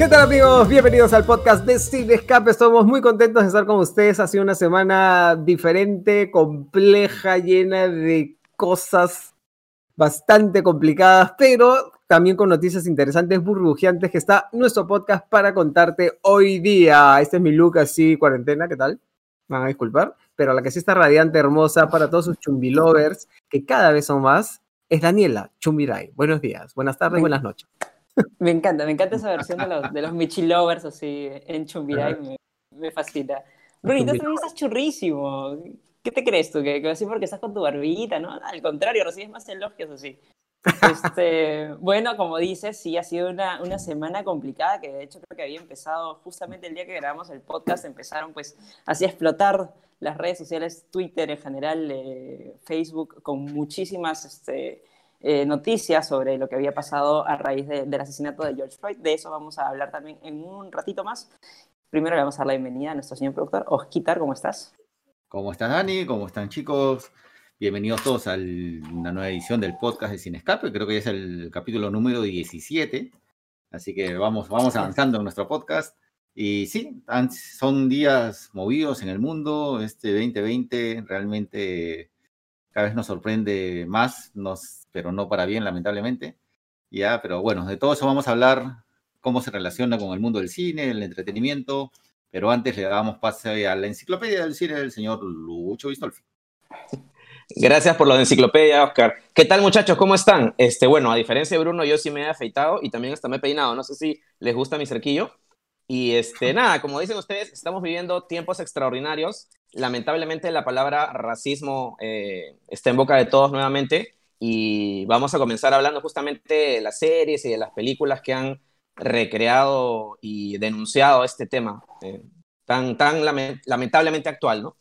¿Qué tal amigos? Bienvenidos al podcast de Cine Escape. Estamos muy contentos de estar con ustedes. Ha sido una semana diferente, compleja, llena de cosas bastante complicadas, pero también con noticias interesantes, burbujeantes, que está nuestro podcast para contarte hoy día. Este es mi look así, cuarentena, ¿qué tal? Me van a disculpar, pero la que sí está radiante, hermosa para todos sus chumbilovers, que cada vez son más, es Daniela Chumbiray. Buenos días, buenas tardes, buenas noches. Me encanta, me encanta esa versión de los, de los Michi Lovers así en Chumbiray, me, me fascina. Bruni, tú también estás churrísimo. ¿Qué te crees tú? ¿Que, que así porque estás con tu barbita, no? Al contrario, recibes más elogios así. Este, bueno, como dices, sí, ha sido una, una, semana complicada que de hecho creo que había empezado justamente el día que grabamos el podcast, empezaron pues así a explotar las redes sociales, Twitter en general, eh, Facebook, con muchísimas este, eh, noticias sobre lo que había pasado a raíz de, del asesinato de George Floyd. De eso vamos a hablar también en un ratito más. Primero le vamos a dar la bienvenida a nuestro señor productor. Osquitar, ¿cómo estás? ¿Cómo estás, Dani? ¿Cómo están, chicos? Bienvenidos todos a una nueva edición del podcast de Sin Escape. Creo que ya es el capítulo número 17. Así que vamos, vamos avanzando en nuestro podcast. Y sí, son días movidos en el mundo. Este 2020 realmente cada vez nos sorprende más, nos, pero no para bien, lamentablemente. Ya, pero bueno, de todo eso vamos a hablar, cómo se relaciona con el mundo del cine, el entretenimiento. Pero antes le damos pase a la enciclopedia del cine del señor Lucho Bistolfi. Gracias por de enciclopedia, Oscar. ¿Qué tal, muchachos? ¿Cómo están? Este, bueno, a diferencia de Bruno, yo sí me he afeitado y también hasta me he peinado. No sé si les gusta mi cerquillo. Y este, nada, como dicen ustedes, estamos viviendo tiempos extraordinarios. Lamentablemente la palabra racismo eh, está en boca de todos nuevamente y vamos a comenzar hablando justamente de las series y de las películas que han recreado y denunciado este tema eh, tan, tan lamentablemente actual, ¿no?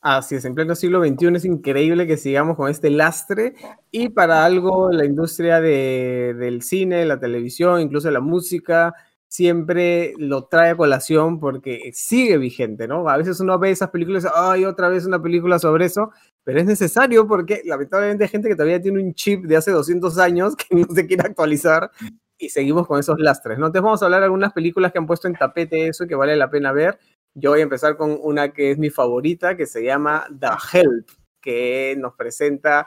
Así es, en pleno siglo XXI es increíble que sigamos con este lastre y para algo la industria de, del cine, la televisión, incluso la música, siempre lo trae a colación porque sigue vigente, ¿no? A veces uno ve esas películas, ay, otra vez una película sobre eso, pero es necesario porque lamentablemente hay gente que todavía tiene un chip de hace 200 años que no se quiere actualizar y seguimos con esos lastres, ¿no? Entonces vamos a hablar de algunas películas que han puesto en tapete eso que vale la pena ver yo voy a empezar con una que es mi favorita, que se llama The Help, que nos presenta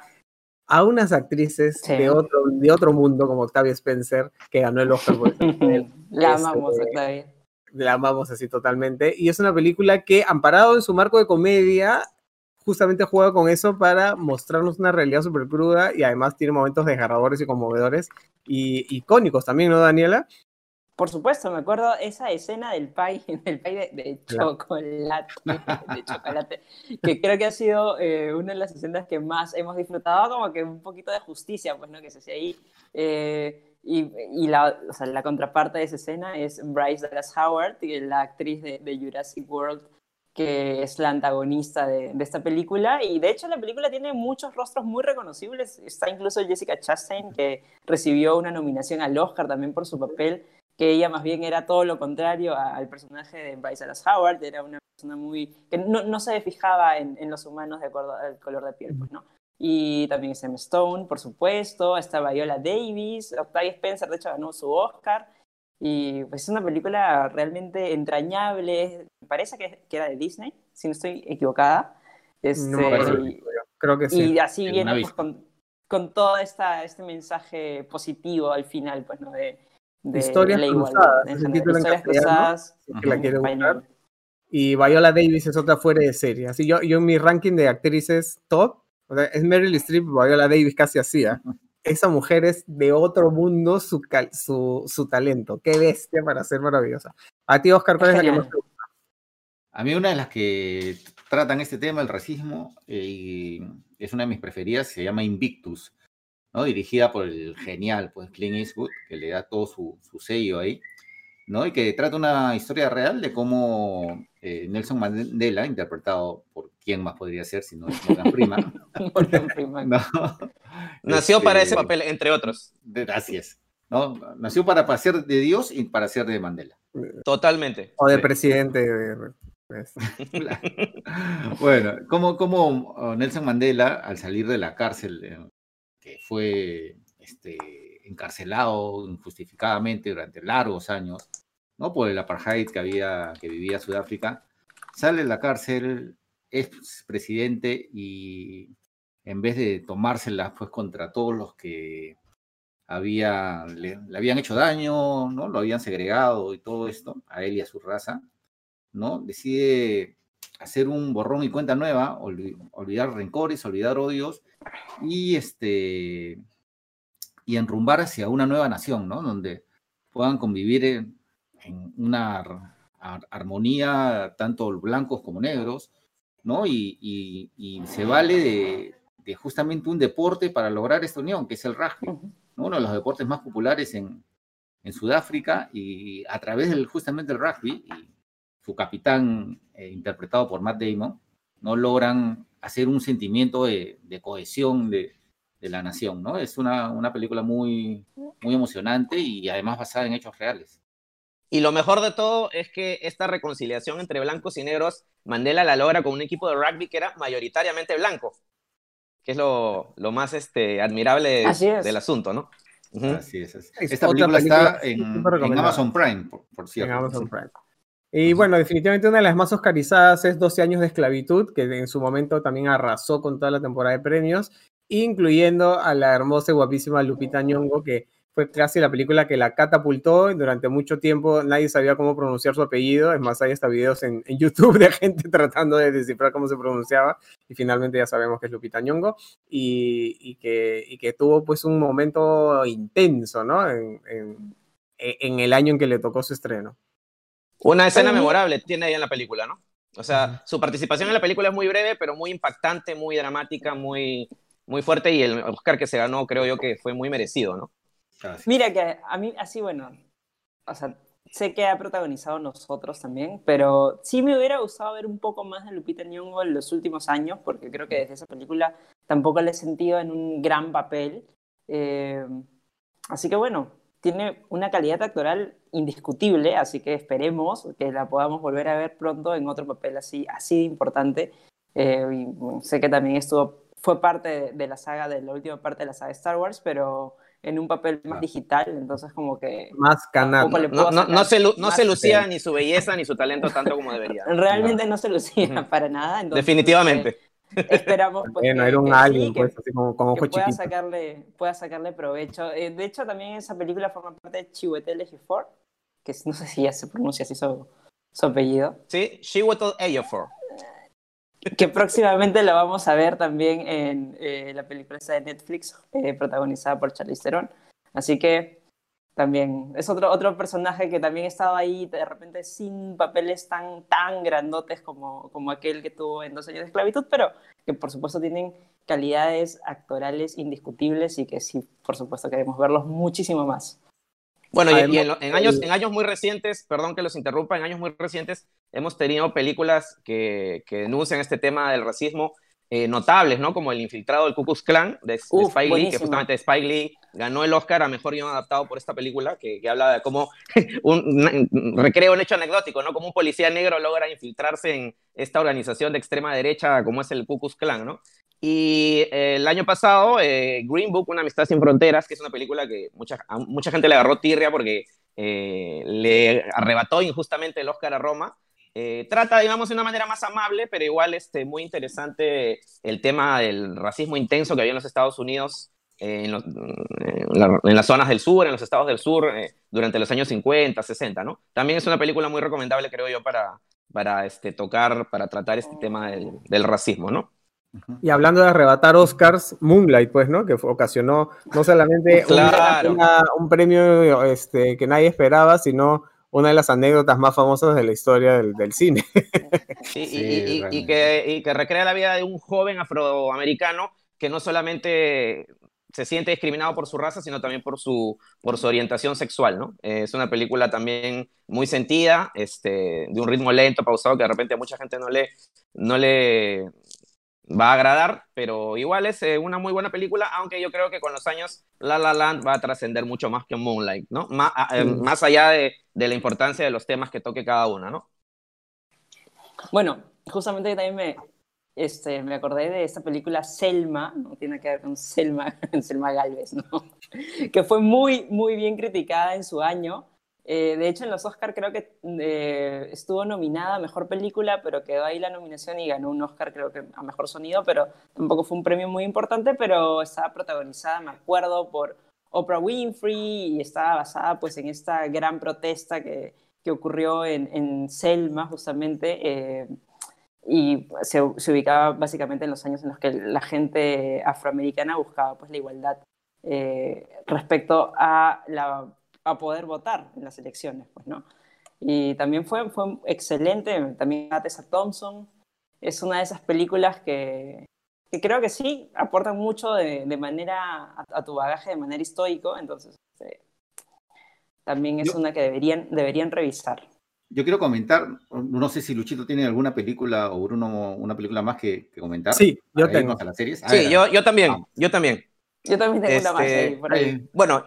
a unas actrices sí. de, otro, de otro mundo, como Octavia Spencer, que ganó el Oscar por La amamos, este, Octavia. La amamos así totalmente. Y es una película que, amparado en su marco de comedia, justamente juega con eso para mostrarnos una realidad súper cruda y además tiene momentos desgarradores y conmovedores y icónicos también, ¿no, Daniela? Por supuesto, me acuerdo esa escena del pay, del pay de, de chocolate, de chocolate, que creo que ha sido eh, una de las escenas que más hemos disfrutado, como que un poquito de justicia, pues, ¿no? Que se hace ahí. Eh, y, y la, o sea, la, contraparte de esa escena es Bryce Dallas Howard, la actriz de, de, Jurassic World, que es la antagonista de, de, esta película. Y de hecho la película tiene muchos rostros muy reconocibles. Está incluso Jessica Chastain, que recibió una nominación al Oscar también por su papel que ella más bien era todo lo contrario al personaje de Bryce Dallas Howard, era una persona muy... que no, no se fijaba en, en, los humanos de acuerdo al color de piel, pues, ¿no? Y también Emma Stone, por supuesto, está Viola Davis, Octavia Spencer, de hecho, ganó su Oscar, y pues es una película realmente entrañable, me parece que, que era de Disney, si no estoy equivocada. Este, no, y, creo que sí. Y así viene pues, con, con todo esta, este mensaje positivo al final, pues, ¿no? De, de historias la cruzadas, título historias en cruzadas, que la quiero buscar. Y Viola Davis es otra fuera de serie. Así yo, yo en mi ranking de actrices top, o sea, es Meryl Streep, Viola Davis casi hacía. Esa mujer es de otro mundo su, su, su talento. Qué bestia para ser maravillosa. A ti, Oscar, ¿cuál es, es la que más te gusta? A mí una de las que tratan este tema, el racismo, eh, es una de mis preferidas, se llama Invictus. ¿No? dirigida por el genial pues, Clint Eastwood, que le da todo su, su sello ahí, ¿no? y que trata una historia real de cómo eh, Nelson Mandela, interpretado por quién más podría ser si no es Morgan Freeman, ¿no? nació este, para ese papel, entre otros. Gracias. ¿no? Nació para ser de Dios y para ser de Mandela. Totalmente. O de presidente. De... bueno, como, como Nelson Mandela, al salir de la cárcel eh, fue este, encarcelado injustificadamente durante largos años, ¿no? Por el apartheid que había, que vivía Sudáfrica. Sale de la cárcel, es presidente y en vez de tomárselas pues contra todos los que había, le, habían hecho daño, ¿no? Lo habían segregado y todo esto, a él y a su raza, ¿no? Decide hacer un borrón y cuenta nueva, olvidar rencores, olvidar odios y este y enrumbar hacia una nueva nación, ¿no? Donde puedan convivir en, una armonía tanto blancos como negros, ¿no? Y, se vale de, justamente un deporte para lograr esta unión, que es el rugby, uno de los deportes más populares en, Sudáfrica, y a través del, justamente del rugby, y su capitán, eh, interpretado por Matt Damon, no logran hacer un sentimiento de, cohesión de, la nación, ¿no? Es una, una, película muy, muy emocionante y además basada en hechos reales. Y lo mejor de todo es que esta reconciliación entre blancos y negros, Mandela la logra con un equipo de rugby que era mayoritariamente blanco, que es lo, lo más este, admirable del asunto, ¿no? Así es. Esta película, está en, Amazon Prime, por, cierto. En Amazon Prime. Y bueno, definitivamente una de las más oscarizadas es 12 años de esclavitud, que en su momento también arrasó con toda la temporada de premios, incluyendo a la hermosa y guapísima Lupita Nyong'o, que fue casi la película que la catapultó. Durante mucho tiempo nadie sabía cómo pronunciar su apellido. Es más, hay hasta videos en, YouTube de gente tratando de descifrar cómo se pronunciaba. Y finalmente ya sabemos que es Lupita Nyong'o. Y, que, y que tuvo pues un momento intenso, ¿no? En, en, el año en que le tocó su estreno. Una escena memorable tiene ahí en la película, ¿no? O sea, su participación en la película es muy breve, pero muy impactante, muy dramática, muy, muy fuerte. Y el Oscar que se ganó, creo yo que fue muy merecido, ¿no? Mira que a mí, así bueno, o sea, sé que ha protagonizado nosotros también, pero sí me hubiera gustado ver un poco más de Lupita Nyong'o en los últimos años, porque creo que desde esa película tampoco la he sentido en un gran papel. Eh, así que bueno, tiene una calidad actoral indiscutible, así que esperemos que la podamos volver a ver pronto en otro papel así, así de importante. Eh, y, sé que también estuvo, fue parte de, de la saga, de la última parte de la saga de Star Wars, pero en un papel más digital, entonces como que... Más canal. No, no, no, se, no se lucía ni su belleza ni su talento tanto como debería. Realmente no, se lucía para nada. Definitivamente. Eh, esperamos pues, bueno, era un alien, pues, así como, como que pueda sacarle, pueda sacarle provecho. Eh, de hecho, también esa película forma parte de Chiwetel Ejiofor, que no sé si ya se pronuncia así su, su apellido. Sí, Chiwetel Ejiofor que próximamente lo vamos a ver también en eh, la película de Netflix, eh, protagonizada por Charlize Theron. Así que también es otro, otro personaje que también estaba ahí de repente sin papeles tan, tan grandotes como, como aquel que tuvo en Dos años de esclavitud, pero que por supuesto tienen calidades actorales indiscutibles y que sí, por supuesto queremos verlos muchísimo más. Bueno, y, en, años, en años muy recientes, perdón que los interrumpa, en años muy recientes hemos tenido películas que, que denuncian este tema del racismo eh, notables, ¿no? Como El infiltrado del Ku Klux Klan de, Spike Lee, que justamente Spike Lee ganó el Oscar a Mejor Guión Adaptado por esta película, que, que habla de cómo un, recrea un hecho anecdótico, ¿no? Como un policía negro logra infiltrarse en esta organización de extrema derecha como es el Ku Klux Klan, ¿no? Y eh, el año pasado, eh, Green Book, Una amistad sin fronteras, que es una película que mucha, mucha gente le agarró tirria porque eh, le arrebató injustamente el Oscar a Roma. Trata, digamos, de una manera más amable, pero igual este, muy interesante el tema del racismo intenso que había en los Estados Unidos, en, en, las zonas del sur, en los estados del sur, durante los años 50, 60, ¿no? También es una película muy recomendable, creo yo, para, para este, tocar, para tratar este tema del, del racismo, ¿no? Y hablando de arrebatar Oscars, Moonlight, pues, ¿no? Que ocasionó no solamente un premio este, que nadie esperaba, sino una de las anécdotas más famosas de la historia del, cine. y, que, que, recrea la vida de un joven afroamericano que no solamente se siente discriminado por su raza, sino también por su, por su orientación sexual, ¿no? es una película también muy sentida, este, de un ritmo lento, pausado, que de repente a mucha gente no le, no le, va a agradar, pero igual es eh, una muy buena película, aunque yo creo que con los años La La Land va a trascender mucho más que Moonlight, ¿no? Más, eh, más allá de, de, la importancia de los temas que toque cada una, ¿no? Bueno, justamente también me, este, me acordé de esta película Selma, no tiene que ver con Selma, Selma Galvez, ¿no? que fue muy, muy bien criticada en su año. Eh, de hecho, en los Oscar creo que eh, estuvo nominada a Mejor Película, pero quedó ahí la nominación y ganó un Oscar creo que a Mejor Sonido, pero tampoco fue un premio muy importante, pero estaba protagonizada, me acuerdo, por Oprah Winfrey y estaba basada pues en esta gran protesta que, que ocurrió en, Selma justamente eh, y se, se, ubicaba básicamente en los años en los que la gente afroamericana buscaba pues la igualdad respecto a la a poder votar en las elecciones, pues, ¿no? Y también fue, fue excelente, también Tessa Thompson, es una de esas películas que, que creo que sí aportan mucho de, de manera a, tu bagaje de manera histórico, entonces este, también es una que deberían, deberían revisar. Yo quiero comentar, no sé si Luchito tiene alguna película o Bruno una película más que, que comentar. Sí, yo tengo. A las series. sí, yo, yo también, yo también. Yo también tengo una más ahí, Este, por ahí. Bueno,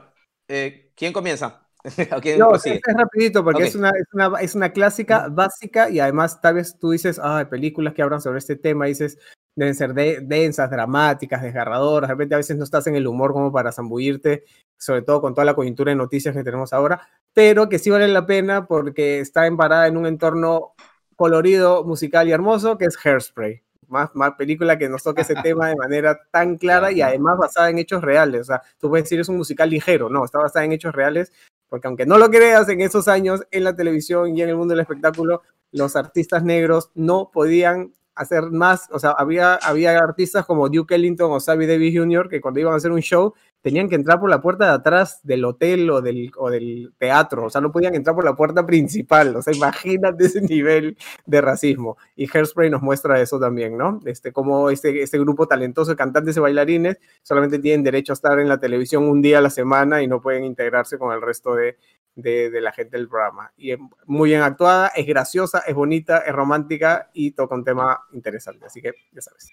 eh, ¿quién comienza? ¿O quién No, es, es rapidito porque Ok. es, una, es, una, es una clásica básica y además tal vez tú dices, ah, películas que hablan sobre este tema, dices, deben ser de- densas, dramáticas, desgarradoras, de repente a veces no estás en el humor como para zambullirte, sobre todo con toda la coyuntura de noticias que tenemos ahora, pero que sí vale la pena porque está emparada en un entorno colorido, musical y hermoso, que es Hairspray. Más, más película que nos toque ese tema de manera tan clara y además basada en hechos reales. O sea, tú puedes decir es un musical ligero, no, está basada en hechos reales porque aunque no lo creas, en esos años en la televisión y en el mundo del espectáculo, los artistas negros no podían hacer más, o sea, había, había artistas como Duke Ellington o Sammy Davis Jr. que cuando iban a hacer un show tenían que entrar por la puerta de atrás del hotel o del, o del teatro, o sea, no podían entrar por la puerta principal, o sea, imagínate ese nivel de racismo. Y Hairspray nos muestra eso también, ¿no? Este, como este, este grupo talentoso de cantantes y bailarines solamente tienen derecho a estar en la televisión un día a la semana y no pueden integrarse con el resto de, de, la gente del programa. Y es muy bien actuada, es graciosa, es bonita, es romántica y toca un tema interesante. Así que ya sabes.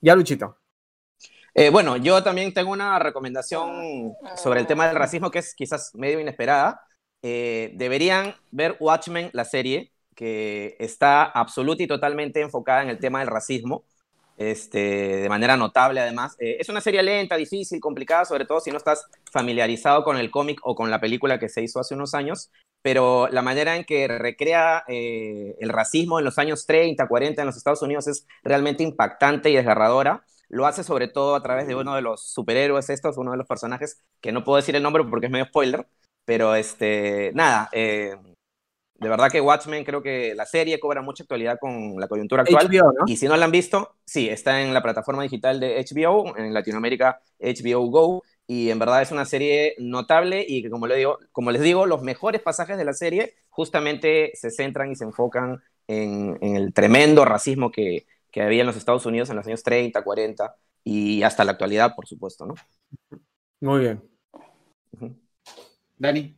Ya, Luchito. Eh, bueno, yo también tengo una recomendación sobre el tema del racismo que es quizás medio inesperada. Eh, deberían ver Watchmen, la serie, que está absoluta y totalmente enfocada en el tema del racismo, este, de manera notable además. Eh, es una serie lenta, difícil, complicada, sobre todo si no estás familiarizado con el cómic o con la película que se hizo hace unos años, pero la manera en que recrea eh, el racismo en los años 30, 40 en los Estados Unidos es realmente impactante y desgarradora lo hace sobre todo a través de uno de los superhéroes estos, uno de los personajes, que no puedo decir el nombre porque es medio spoiler, pero este, nada, eh, de verdad que Watchmen creo que la serie cobra mucha actualidad con la coyuntura actual. HBO, ¿no? Y si no la han visto, sí, está en la plataforma digital de HBO, en Latinoamérica HBO Go, y en verdad es una serie notable y que como, le digo, como les digo, los mejores pasajes de la serie justamente se centran y se enfocan en, en el tremendo racismo que, que había en los Estados Unidos en los años 30, 40 y hasta la actualidad, por supuesto, ¿no? Muy bien. Dani,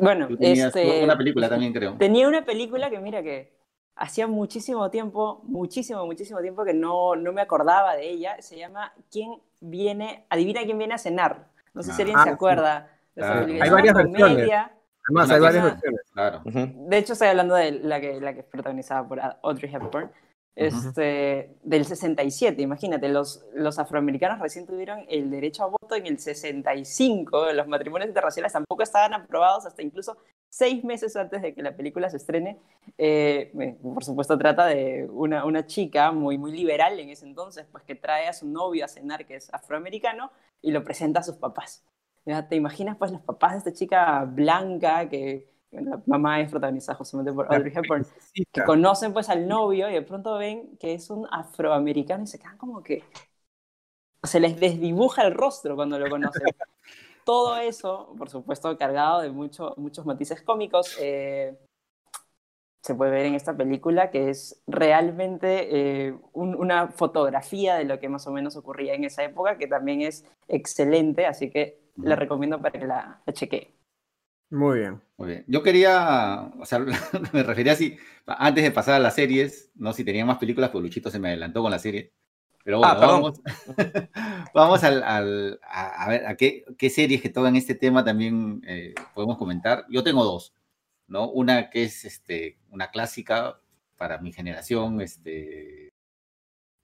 Bueno, este, una película también, creo. tenía una película que mira que hacía muchísimo tiempo, muchísimo, muchísimo tiempo que no, no me acordaba de ella. Se llama ¿Quién viene? Adivina quién viene a cenar. No sé si alguien Ah, se sí. acuerda. de esa Claro. película. Hay varias versiones. comedia. Además, Una hay varias versiones. Claro. De hecho, estoy hablando de la que, la que es protagonizada por Audrey Hepburn. Este, del 67, imagínate, los, los afroamericanos recién tuvieron el derecho a voto en el 65, los matrimonios interraciales tampoco estaban aprobados hasta incluso seis meses antes de que la película se estrene. Eh, por supuesto, trata de una, una chica muy, muy liberal en ese entonces, pues que trae a su novio a cenar, que es afroamericano, y lo presenta a sus papás. Ya, ¿Te imaginas, pues, los papás de esta chica blanca que la mamá es protagonizada justamente por Audrey Hepburn? que conocen pues al novio y de pronto ven que es un afroamericano y se quedan como que se les desdibuja el rostro cuando lo conocen. Todo eso, por supuesto, cargado de mucho, muchos matices cómicos, eh, se puede ver en esta película que es realmente eh, un- una fotografía de lo que más o menos ocurría en esa época, que también es excelente, así que la recomiendo para que la, la chequee. Muy bien. Muy bien. Yo quería, o sea, me refería así, antes de pasar a las series, no si tenía más películas, pues Luchito se me adelantó con la serie. Pero bueno, Ah, perdón. vamos, vamos al, al- a, a ver a qué, qué series que tocan este tema también eh, podemos comentar. Yo tengo dos, ¿no? Una que es este, una clásica para mi generación, este,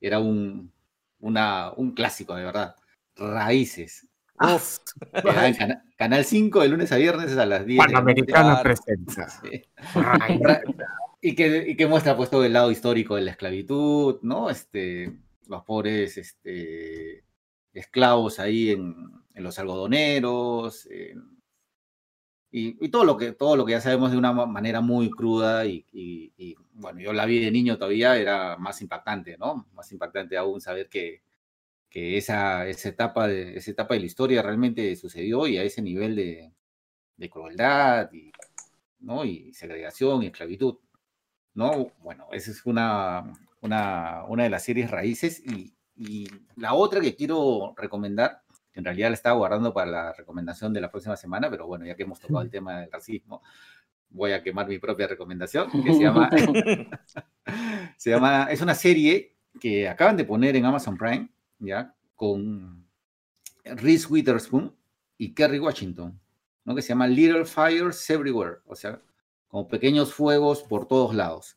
era un, una, un clásico, de verdad. Raíces. en Canal 5 de lunes a viernes a las 10. Panamericana presenta. y, que, y que muestra pues todo el lado histórico de la esclavitud, ¿no? Este, los pobres este, esclavos ahí en, en los algodoneros, y, todo, lo que, todo lo que ya sabemos de una manera muy cruda y, y, bueno, yo la vi de niño todavía, era más impactante, ¿no? Más impactante aún saber que, que esa, esa, etapa de, esa etapa de la historia realmente sucedió y a ese nivel de, de crueldad y, ¿no? y segregación y esclavitud. ¿no? Bueno, esa es una, una, una de las series raíces y, y la otra que quiero recomendar en realidad la estaba guardando para la recomendación de la próxima semana, pero bueno, ya que hemos tocado el tema del racismo, voy a quemar mi propia recomendación, que se llama, se llama, es una serie que acaban de poner en Amazon Prime, ¿ya? Con Reese Witherspoon y Kerry Washington, ¿no? Que se llama Little Fires Everywhere, o sea, como pequeños fuegos por todos lados.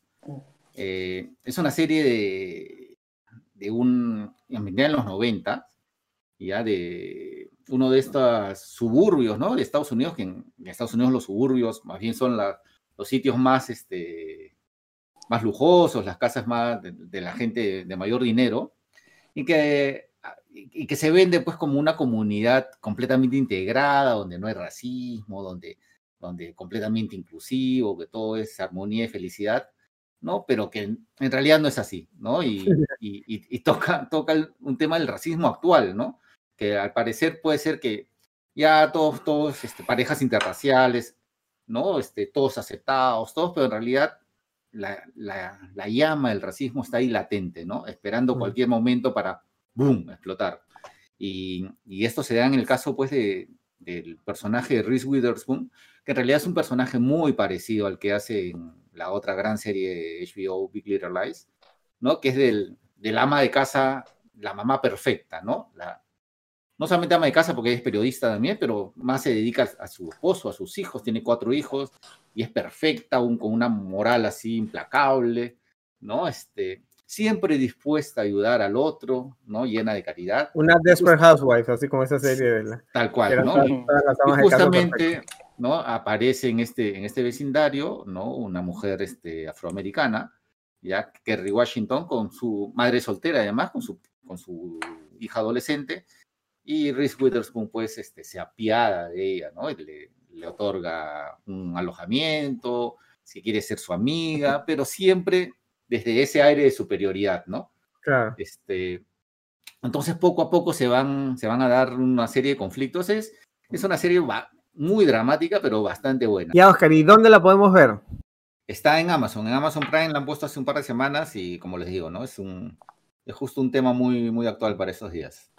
Eh, es una serie de, de un, en los 90, ya de uno de estos suburbios, ¿no? De Estados Unidos, que en, Estados Unidos los suburbios más bien son los sitios más, este, más lujosos, las casas más de, la gente de, mayor dinero, y que, y que se vende pues como una comunidad completamente integrada, donde no hay racismo, donde, donde completamente inclusivo, que todo es armonía y felicidad. ¿no? Pero que en, realidad no es así, ¿no? Y, y, toca, toca un tema del racismo actual, ¿no? que al parecer puede ser que ya todos, todos, este, parejas interraciales, ¿no? Este, todos aceptados, todos, pero en realidad la, la, llama del racismo está ahí latente, ¿no? Esperando cualquier momento para, ¡boom!, explotar. Y, y, esto se da en el caso, pues, de, del personaje de Reese Witherspoon, que en realidad es un personaje muy parecido al que hace en la otra gran serie de HBO, Big Little Lies, ¿no? Que es del, del ama de casa, la mamá perfecta, ¿no? La, no solamente ama de casa porque es periodista también, pero más se dedica a su esposo, a sus hijos, tiene cuatro hijos y es perfecta, aún con una moral así implacable, ¿no? Este, siempre dispuesta a ayudar al otro, ¿no? Llena de caridad. Una Desperate Housewife, así como esa serie de la... Tal cual, ¿no? Y, justamente, ¿no? Aparece en este, en este vecindario, ¿no? Una mujer este, afroamericana, ya Kerry Washington, con su madre soltera además, con su, con su hija adolescente, y Reese Witherspoon, pues, este, se apiada de ella, ¿no? Y le, le otorga un alojamiento, si quiere ser su amiga, pero siempre desde ese aire de superioridad, ¿no? Claro. Este, entonces, poco a poco se van, se van a dar una serie de conflictos. Es, es una serie muy dramática, pero bastante buena. Ya, Oscar, ¿y dónde la podemos ver? Está en Amazon. En Amazon Prime la han puesto hace un par de semanas y, como les digo, ¿no? Es, un, es justo un tema muy, muy actual para estos días.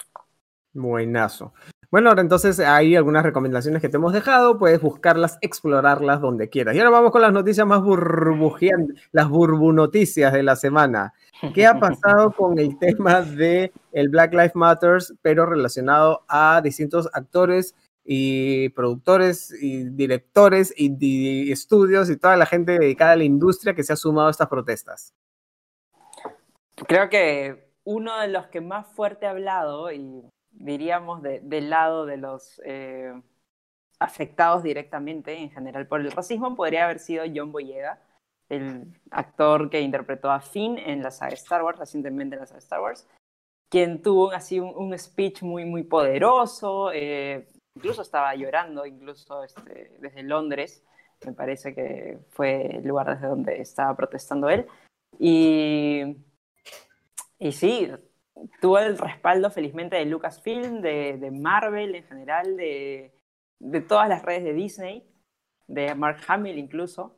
Buenazo. Bueno, ahora entonces hay algunas recomendaciones que te hemos dejado, puedes buscarlas, explorarlas donde quieras. Y ahora vamos con las noticias más burbujeantes, las burbunoticias de la semana. ¿Qué ha pasado con el tema de el Black Lives Matters, pero relacionado a distintos actores y productores y directores y, y estudios y toda la gente dedicada a la industria que se ha sumado a estas protestas? Creo que uno de los que más fuerte ha hablado y diríamos, del lado de los eh, afectados directamente en general por el racismo, podría haber sido John Boyega, el actor que interpretó a Finn en la saga Star Wars, recientemente en la saga Star Wars, quien tuvo así un, speech muy, muy poderoso, eh, incluso estaba llorando, incluso este, desde Londres, me parece que fue el lugar desde donde estaba protestando él. Y, y sí, tuvo el respaldo felizmente de Lucasfilm, de, de Marvel en general, de, de, todas las redes de Disney, de Mark Hamill incluso.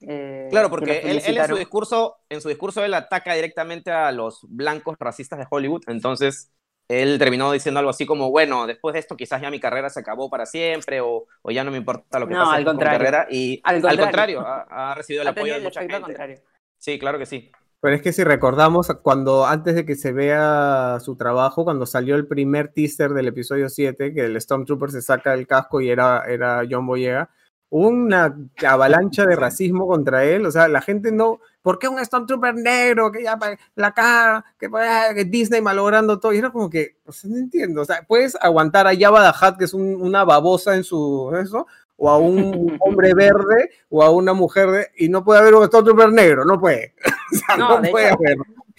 Eh, claro, porque él, en, su discurso, en su discurso él ataca directamente a los blancos racistas de Hollywood, entonces él terminó diciendo algo así como, bueno, después de esto quizás ya mi carrera se acabó para siempre o, o ya no me importa lo que no, pase al con mi carrera. Y al contrario, ha, recibido el apoyo de mucha gente. Contrario. Sí, claro que sí. Pero es que si recordamos, cuando antes de que se vea su trabajo, cuando salió el primer teaser del episodio 7, que el Stormtrooper se saca el casco y era, era John Boyega, una avalancha de racismo contra él, o sea, la gente no, ¿por qué un Stormtrooper negro? Que ya la cara, que, que Disney malogrando todo, y era como que, pues no entiendo, o sea, puedes aguantar a Jabba the Hutt, que es una babosa en su, eso, o a un hombre verde, o a una mujer, y no puede haber un Stormtrooper negro, no puede, o sea, no, puede haber.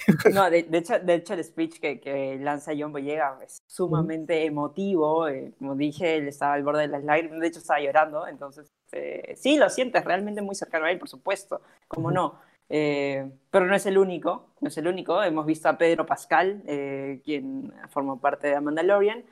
No, de, hecho, de hecho el speech que, que lanza John Boyega es sumamente emotivo, eh, como dije, él estaba al borde de las lágrimas, de hecho estaba llorando, entonces eh, sí, lo sientes realmente muy cercano a él, por supuesto, como no. Eh, pero no es el único, no es el único. Hemos visto a Pedro Pascal, quien formó parte de Mandalorian,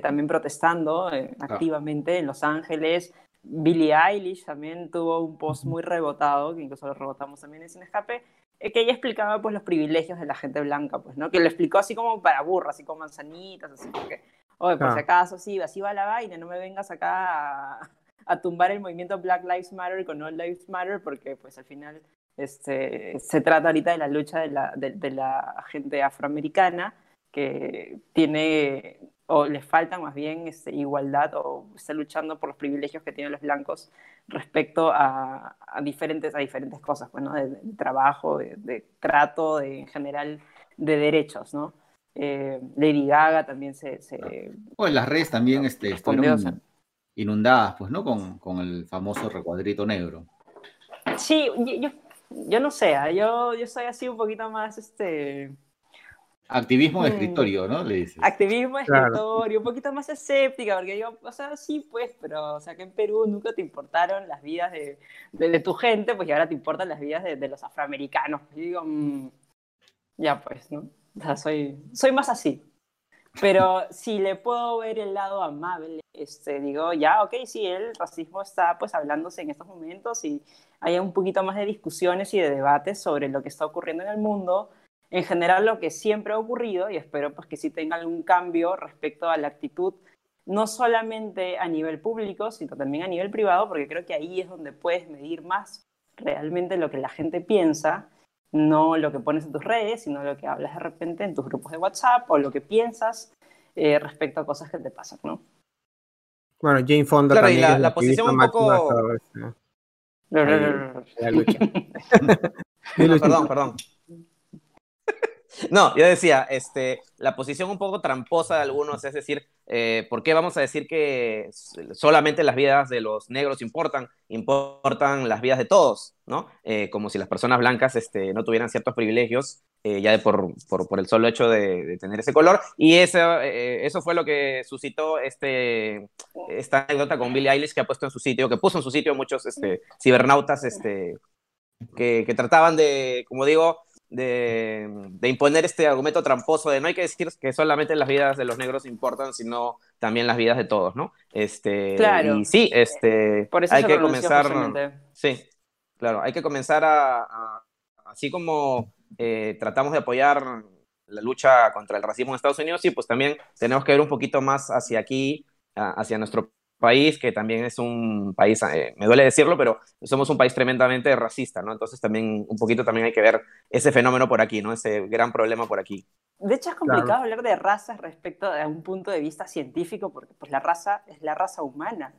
también protestando ah. activamente en Los Ángeles. Billie Eilish también tuvo un post muy rebotado, que incluso lo rebotamos también en Sin Escape, que ella explicaba pues los privilegios de la gente blanca, pues, ¿no? Que lo explicó así como para burra, así como manzanitas, así porque, oye, por si acaso, sí, así va la vaina, no me vengas acá a, tumbar el movimiento Black Lives Matter con All Lives Matter, porque pues al final este, se trata ahorita de la lucha de la, de la gente afroamericana que tiene o les falta más bien este, igualdad o está luchando por los privilegios que tienen los blancos respecto a, diferentes, a diferentes cosas, bueno, pues, de, trabajo, de, trato, de, en general de derechos, ¿no? Eh, Lady Gaga también se... se pues las redes también este, estuvieron inundadas, pues, ¿no? Con, con, el famoso recuadrito negro. Sí, yo, yo, no sé, ¿ah? yo, yo soy así un poquito más, este Activismo de mm. escritorio, ¿no? Le dices. Activismo de escritorio, un poquito más escéptica, porque digo, o sea, sí, pues, pero, o sea, que en Perú nunca te importaron las vidas de, de, tu gente, pues y ahora te importan las vidas de, de los afroamericanos. Y digo, mm, ya pues, ¿no? O sea, soy, soy más así. Pero si le puedo ver el lado amable, este, digo, ya, ok, sí, el racismo está pues hablándose en estos momentos y hay un poquito más de discusiones y de debates sobre lo que está ocurriendo en el mundo en general lo que siempre ha ocurrido, y espero pues que sí tenga algún cambio respecto a la actitud, no solamente a nivel público, sino también a nivel privado, porque creo que ahí es donde puedes medir más realmente lo que la gente piensa, no lo que pones en tus redes, sino lo que hablas de repente en tus grupos de WhatsApp o lo que piensas eh, respecto a cosas que te pasan, ¿no? Bueno, Jane Fonda también. la, la posición un poco... La lucha. perdón, perdón. No, yo decía, este, la posición un poco tramposa de algunos, es decir, eh, ¿por qué vamos a decir que solamente las vidas de los negros importan? Importan las vidas de todos, ¿no? Eh, como si las personas blancas este, no tuvieran ciertos privilegios, eh, ya de por, por, por, el solo hecho de, tener ese color. Y eso, eso fue lo que suscitó este, esta anécdota con Billie Eilish, que ha puesto en su sitio, que puso en su sitio muchos este, cibernautas este, que, que trataban de, como digo, de, imponer este argumento tramposo de no hay que decir que solamente las vidas de los negros importan, sino también las vidas de todos, ¿no? Este, claro. Y sí, este, hay que comenzar, sí, claro, hay que comenzar a, así como eh, tratamos de apoyar la lucha contra el racismo en Estados Unidos, sí, pues también tenemos que ver un poquito más hacia aquí, hacia nuestro país que también es un país, eh, me duele decirlo, pero somos un país tremendamente racista, ¿no? Entonces también un poquito también hay que ver ese fenómeno por aquí, ¿no? Ese gran problema por aquí. De hecho es complicado hablar de razas respecto a un punto de vista científico, porque pues la raza es la raza humana.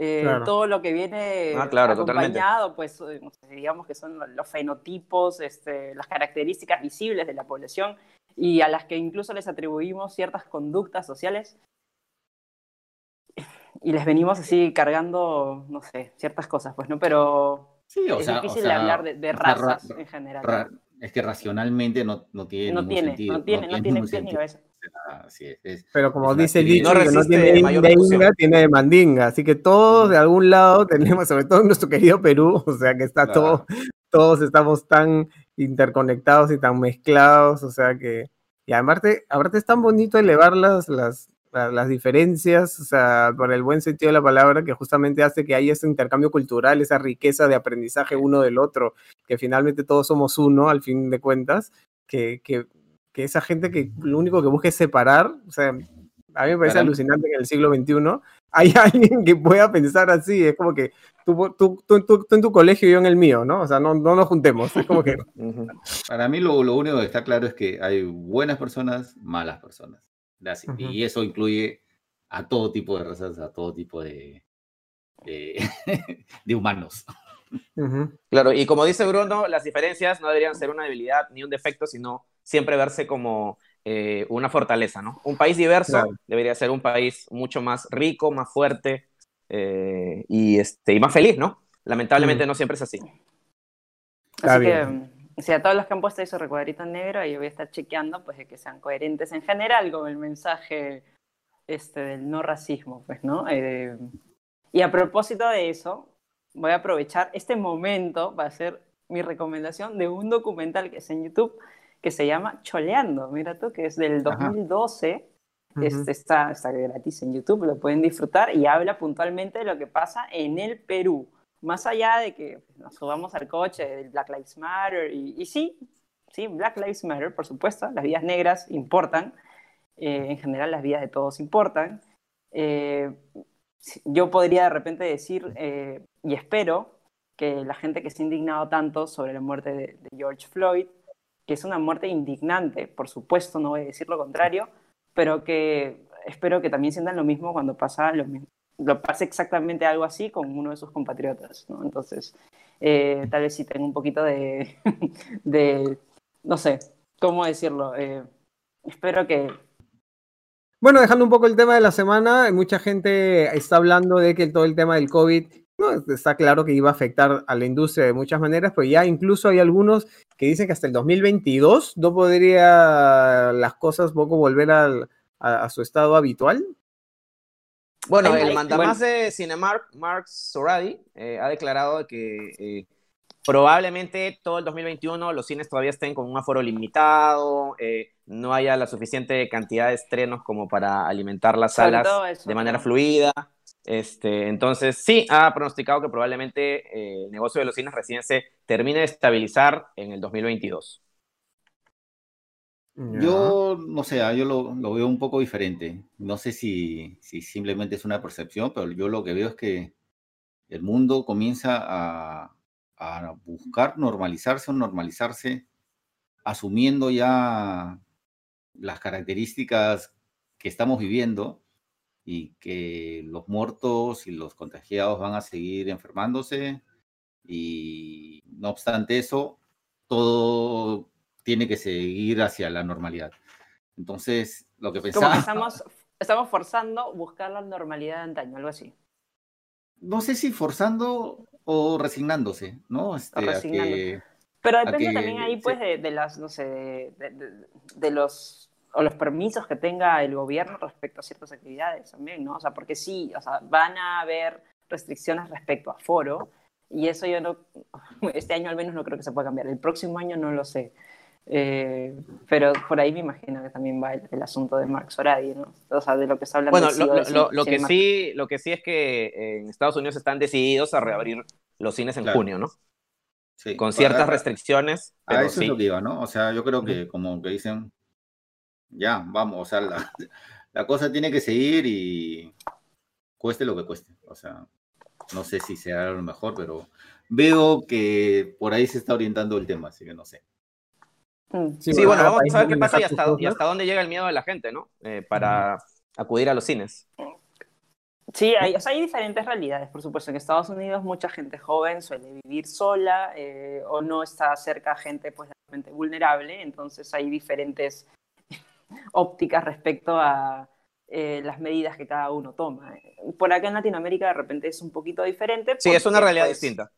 Eh, todo lo que viene ah, claro, acompañado, pues eh, digamos que son los fenotipos, este, las características visibles de la población y a las que incluso les atribuimos ciertas conductas sociales y les venimos así cargando, no sé, ciertas cosas, pues, ¿no? Pero sí, o es sea, difícil hablar de, razas en general. es que racionalmente no, no tiene no tiene, sentido. No tiene, no tiene, ni cabeza. Pero como dice el dicho, no, que no tiene mandinga, tiene de mandinga. Así que todos de algún lado tenemos, sobre todo en nuestro querido Perú, o sea que está todo, todos estamos tan interconectados y tan mezclados, o sea que, y aparte, aparte es tan bonito elevar las, las, las diferencias, o sea, por el buen sentido de la palabra, que justamente hace que haya ese intercambio cultural, esa riqueza de aprendizaje uno del otro, que finalmente todos somos uno, al fin de cuentas, que, que, que esa gente que lo único que busca es separar, o sea, a mí me parece alucinante que en el siglo XXI hay alguien que pueda pensar así, es como que tú, tú, tú, tú, en tu colegio y yo en el mío, ¿no? O sea, no, no nos juntemos, es como que... Para mí lo, lo único que está claro es que hay buenas personas, malas personas. Y eso incluye a todo tipo de razas, a todo tipo de, de humanos. Claro, y como dice Bruno, las diferencias no deberían ser una debilidad ni un defecto, sino siempre verse como eh, una fortaleza, ¿no? Un país diverso debería ser un país mucho más rico, más fuerte eh, y, este, y más feliz, ¿no? Lamentablemente no siempre es así. Así que, si a todos los que han puesto ese recuadrito en negro, yo voy a estar chequeando pues de que sean coherentes en general con el mensaje este, del no racismo, pues, ¿no? Eh, y a propósito de eso, voy a aprovechar este momento para hacer mi recomendación de un documental que es en YouTube que se llama Choleando, mira tú, que es del 2012. Este está, está gratis en YouTube, lo pueden disfrutar y habla puntualmente de lo que pasa en el Perú. Más allá de que nos subamos al coche del Black Lives Matter, y, sí, sí, Black Lives Matter, por supuesto, las vidas negras importan, eh, en general las vidas de todos importan. Eh, yo podría de repente decir, eh, y espero que la gente que se ha indignado tanto sobre la muerte de, George Floyd, que es una muerte indignante, por supuesto, no voy a decir lo contrario, pero que espero que también sientan lo mismo cuando pasa lo. Lo pase exactamente algo así con uno de sus compatriotas, ¿no? Entonces, eh, tal vez sí tengo un poquito de, no sé, ¿cómo decirlo? Eh, espero que bueno, dejando un poco el tema de la semana, mucha gente está hablando de que todo el tema del COVID, no, está claro que iba a afectar a la industria de muchas maneras, pero ya incluso hay algunos que dicen que hasta el 2022 no podría las cosas poco volver a, su estado habitual. Bueno, el mandamás de Cinemark, Mark Soradi, eh, ha declarado que eh, probablemente todo el 2021 los cines todavía estén con un aforo limitado, eh, no haya la suficiente cantidad de estrenos como para alimentar las salas de manera fluida. Este, entonces, sí, ha pronosticado que probablemente el negocio de los cines recién se termine de estabilizar en el 2022. Yo, no sé, ah, yo lo, veo un poco diferente. No sé si, si simplemente es una percepción, pero yo lo que veo es que el mundo comienza a, a buscar normalizarse o normalizarse asumiendo ya las características que estamos viviendo y que los muertos y los contagiados van a seguir enfermándose y no obstante eso, todo tiene que seguir hacia la normalidad. Entonces, lo que pensaba... Como estamos, estamos forzando buscar la normalidad de antaño, algo así. No sé si forzando o resignándose, ¿no? Este, Pero depende también ahí, pues, de, las, no sé, de, los o los permisos que tenga el gobierno respecto a ciertas actividades también, ¿no? O sea, porque sí, o sea, van a haber restricciones respecto a foro, y eso yo no, este año al menos no creo que se pueda cambiar, el próximo año no lo sé. Eh, pero por ahí me imagino que también va el, asunto de Mark Soradi, ¿no? O sea, de lo que está hablando. Bueno, lo, lo, que sí, lo que sí es que en Estados Unidos están decididos a reabrir los cines en junio, ¿no? Sí. Con ciertas restricciones. Pero eso es lo que iba, ¿no? O sea, yo creo que como que dicen, ya, vamos, o sea, la, la cosa tiene que seguir y cueste lo que cueste. O sea, no sé si será lo mejor, pero veo que por ahí se está orientando el tema, así que no sé. Mm. Sí, bueno, vamos a ver qué pasa y hasta, dónde llega el miedo de la gente, ¿no? Eh, para acudir a los cines. Sí, hay, hay diferentes realidades, por supuesto. En Estados Unidos mucha gente joven suele vivir sola eh, o no está cerca a gente pues, vulnerable, entonces hay diferentes ópticas respecto a eh, las medidas que cada uno toma. Por acá en Latinoamérica de repente es un poquito diferente. Sí, es una realidad pues, distinta.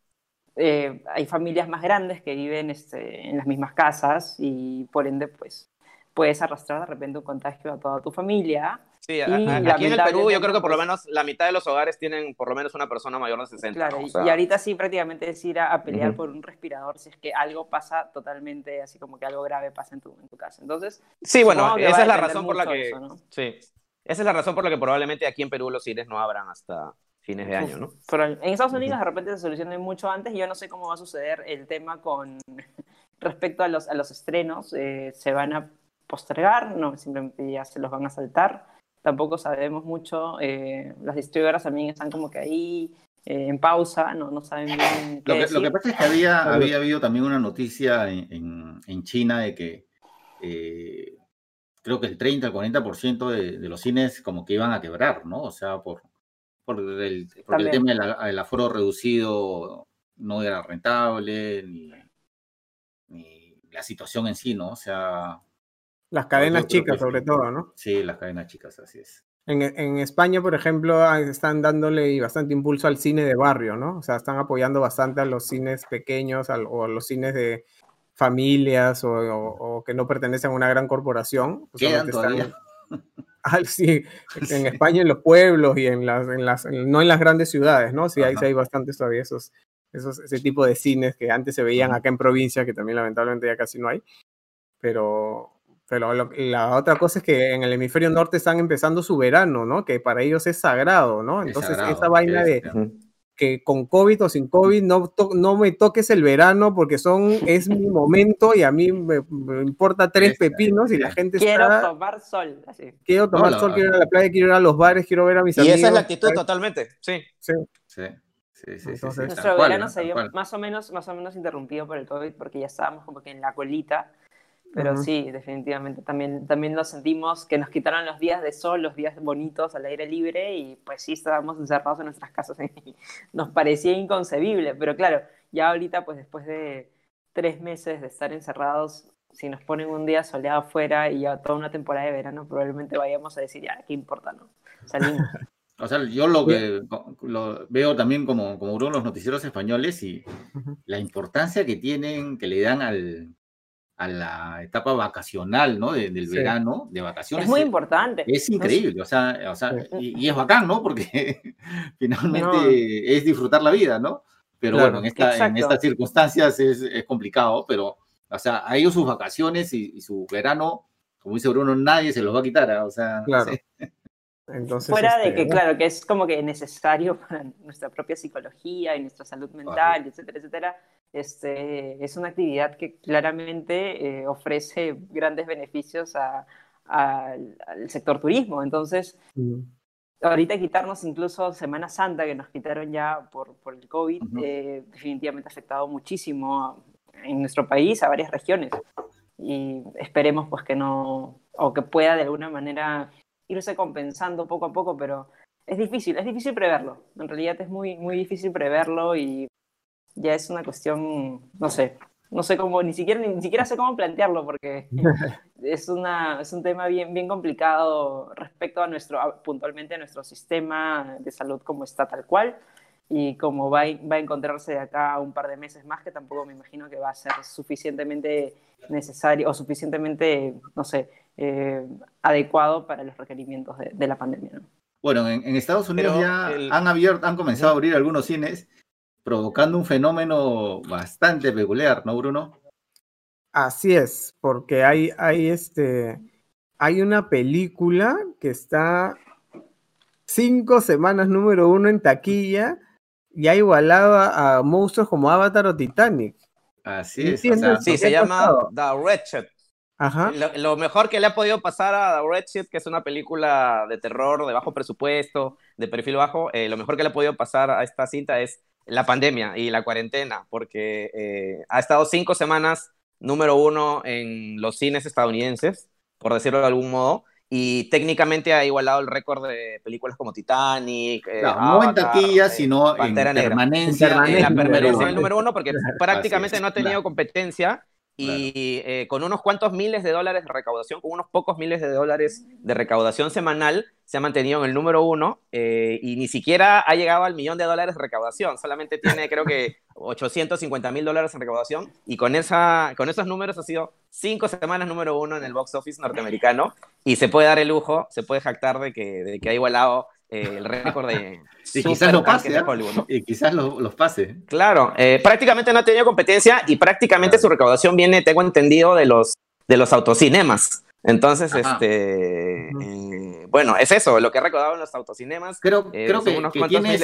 Eh, hay familias más grandes que viven este, en las mismas casas y por ende pues puedes arrastrar de repente un contagio a toda tu familia. Sí, aquí en el Perú yo creo que por lo menos la mitad de los hogares tienen por lo menos una persona mayor de 60. Claro, y, ahorita sí prácticamente es ir a, pelear por un respirador si es que algo pasa totalmente, así como que algo grave pasa en tu, en tu casa. Entonces, sí, bueno, esa es la razón por la que... Sí, esa es la razón por la que probablemente aquí en Perú los cines no abran hasta fines de año, ¿no? Pero en Estados Unidos de repente se soluciona mucho antes y yo no sé cómo va a suceder el tema con respecto a los, a los estrenos. Eh, ¿Se van a postergar? No, simplemente ya se los van a saltar. Tampoco sabemos mucho. Eh, las distribuidoras también están como que ahí eh, en pausa, no, no saben bien. Qué lo, que, lo que pasa es que había, había habido también una noticia en, en, China de que creo que el 30 al 40% de, de los cines como que iban a quebrar, ¿no? O sea, por, Porque el, porque el tema del aforo reducido no era rentable, ni, ni, la situación en sí, ¿no? O sea... Las cadenas chicas, sobre todo, ¿no? Sí, las cadenas chicas, así es. En, en, España, por ejemplo, ah, están dándole bastante impulso al cine de barrio, ¿no? O sea, están apoyando bastante a los cines pequeños o a los cines de familias o, que no pertenecen a una gran corporación. ¿Quedan todavía? Ah, sí, en España, en los pueblos y en las, en las no en las grandes ciudades, ¿no? Sí, hay, sí hay bastantes todavía esos, esos, ese tipo de cines que antes se veían acá en provincia, que también lamentablemente ya casi no hay. Pero, pero la otra cosa es que en el hemisferio norte están empezando su verano, ¿no? Que para ellos es sagrado, ¿no? Entonces esa vaina de que con COVID o sin COVID no, no me toques el verano porque son es mi momento y a mí me, importa tres pepinos y la gente quiero tomar sol. Así. Quiero tomar sol, quiero ir a la playa, quiero ir a los bares, quiero ver a mis amigos. Y esa es la actitud totalmente, sí. Sí. sí. Sí, sí, Nuestro verano se vio más o, menos, más o menos interrumpido por el COVID porque ya estábamos como que en la colita pero sí, definitivamente también, también lo sentimos que nos quitaron los días de sol, los días bonitos al aire libre y pues sí estábamos encerrados en nuestras casas y nos parecía inconcebible, pero claro, ya ahorita pues después de tres meses de estar encerrados, si nos ponen un día soleado afuera y ya toda una temporada de verano, probablemente vayamos a decir, ya, ¿qué importa? No? Salimos. O sea, yo lo que lo veo también como, como uno de los noticieros españoles y la importancia que tienen, que le dan al, a la etapa vacacional, ¿no? del verano, de vacaciones. Es muy importante. Es increíble, o sea, o sea y, es bacán, ¿no? Porque finalmente es disfrutar la vida, ¿no? Pero bueno, en, esta, en estas circunstancias es, es, complicado, pero, o sea, a ellos sus vacaciones y, su verano, como dice Bruno, nadie se los va a quitar, ¿ah? o sea, claro. Entonces, Fuera de que, claro, que es como que necesario para nuestra propia psicología y nuestra salud mental, etcétera, etcétera, este, es una actividad que claramente eh, ofrece grandes beneficios al sector turismo. Entonces, ahorita quitarnos incluso Semana Santa, que nos quitaron ya por, por el COVID, eh, definitivamente ha afectado muchísimo en nuestro país, a varias regiones. Y esperemos pues que no, o que pueda de alguna manera irse compensando poco a poco, pero es difícil, es difícil preverlo. En realidad es muy, muy difícil preverlo y ya es una cuestión, no sé, no sé cómo, ni siquiera, ni, siquiera sé cómo plantearlo porque es, una, es un tema bien, bien complicado respecto a nuestro, puntualmente a nuestro sistema de salud como está tal cual y como va, va a encontrarse de acá un par de meses más que tampoco me imagino que va a ser suficientemente necesario o suficientemente, no sé, eh, adecuado para los requerimientos de, la pandemia. Bueno, en, Estados Unidos ya han abierto, han comenzado a abrir algunos cines provocando un fenómeno bastante peculiar, ¿no, Bruno? Así es, porque hay, hay, este, hay una película que está cinco semanas número uno en taquilla y ha igualado a, monstruos como Avatar o Titanic. Así es. sí, se llama The Wretched. Ajá. Lo, mejor que le ha podido pasar a The Wretched, que es una película de terror de bajo presupuesto, de perfil bajo, eh, lo mejor que le ha podido pasar a esta cinta es la pandemia y la cuarentena, porque eh, ha estado cinco semanas número uno en los cines estadounidenses, por decirlo de algún modo, y técnicamente ha igualado el récord de películas como Titanic. Eh, no, en taquilla, eh, sino en permanencia. En la permanencia en el número uno, porque prácticamente no ha tenido competencia y eh, con unos cuantos miles de dólares de recaudación, con unos pocos miles de dólares de recaudación semanal, se ha mantenido en el número uno eh, y ni siquiera ha llegado al millón de dólares de recaudación, solamente tiene creo que 850 mil dólares en recaudación. Y con, esa, con esos números ha sido cinco semanas número uno en el box office norteamericano. Y se puede dar el lujo, se puede jactar de que, de que ha igualado eh, el récord de... y quizás lo pase, ¿eh? Y quizás los pase. Claro, eh, prácticamente no ha tenido competencia y prácticamente su recaudación viene, tengo entendido, de los, de los autocinemas. Entonces, este, bueno, es eso, lo que ha recaudado en los autocinemas. Creo, creo que, unos que tiene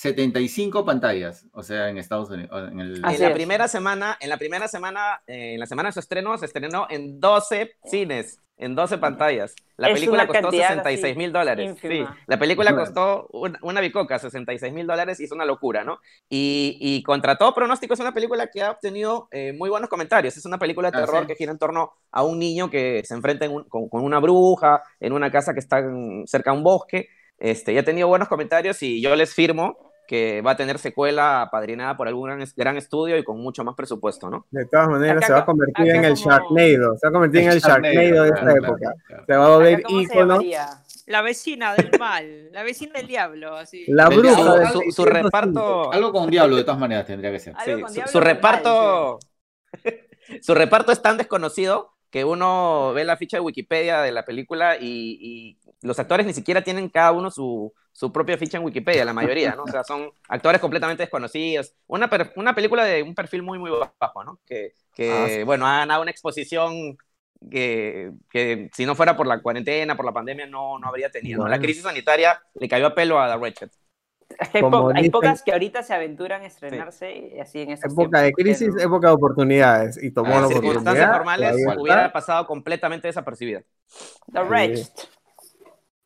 75 pantallas, o sea, en Estados Unidos. En, la primera semana, en la primera semana, en la semana de su estreno, se estrenó en 12 cines en 12 pantallas. La película costó 66 mil dólares. Sí, la película costó una, bicoca, 66 mil dólares y es una locura, ¿no? Y, y, contra todo pronóstico es una película que ha obtenido eh, muy buenos comentarios. Es una película de ah, terror que gira en torno a un niño que se enfrenta con, con, una bruja en una casa que está cerca de un bosque. Este, ya ha tenido buenos comentarios y yo les firmo que va a tener secuela padrinada por algún gran, gran estudio y con mucho más presupuesto, ¿no? De todas maneras, Acá se va a co- convertir en el como- Sharknado. Se va a convertir en el Sharknado de esta claro, época. claro, claro. Se va a volver ¿cómo se ícono. La vecina del mal, la vecina del diablo, así. La bruja Su, su 605. reparto, Algo con Diablo, de todas maneras, tendría que ser. Sí, su, reparto, su reparto es tan desconocido que uno ve la ficha de Wikipedia de la película y, y los actores ni siquiera tienen cada uno su, su propia ficha en Wikipedia, la mayoría, ¿no? O sea, son actores completamente desconocidos. Una, per- una película de un perfil muy, muy bajo, ¿no? Que, que Ah, sí. bueno, ha ganado una exposición que, que si no fuera por la cuarentena, por la pandemia, no, no habría tenido. ¿no? La Bueno. crisis sanitaria le cayó a pelo a The Ratchet. Es que hay, po- hay dicen- pocas que ahorita se aventuran a estrenarse y así en estos Época de crisis, no- época de oportunidades. Y tomó Ah, la sí, En oportunidad. circunstancias normales hubiera pasado completamente desapercibida. The Wretched.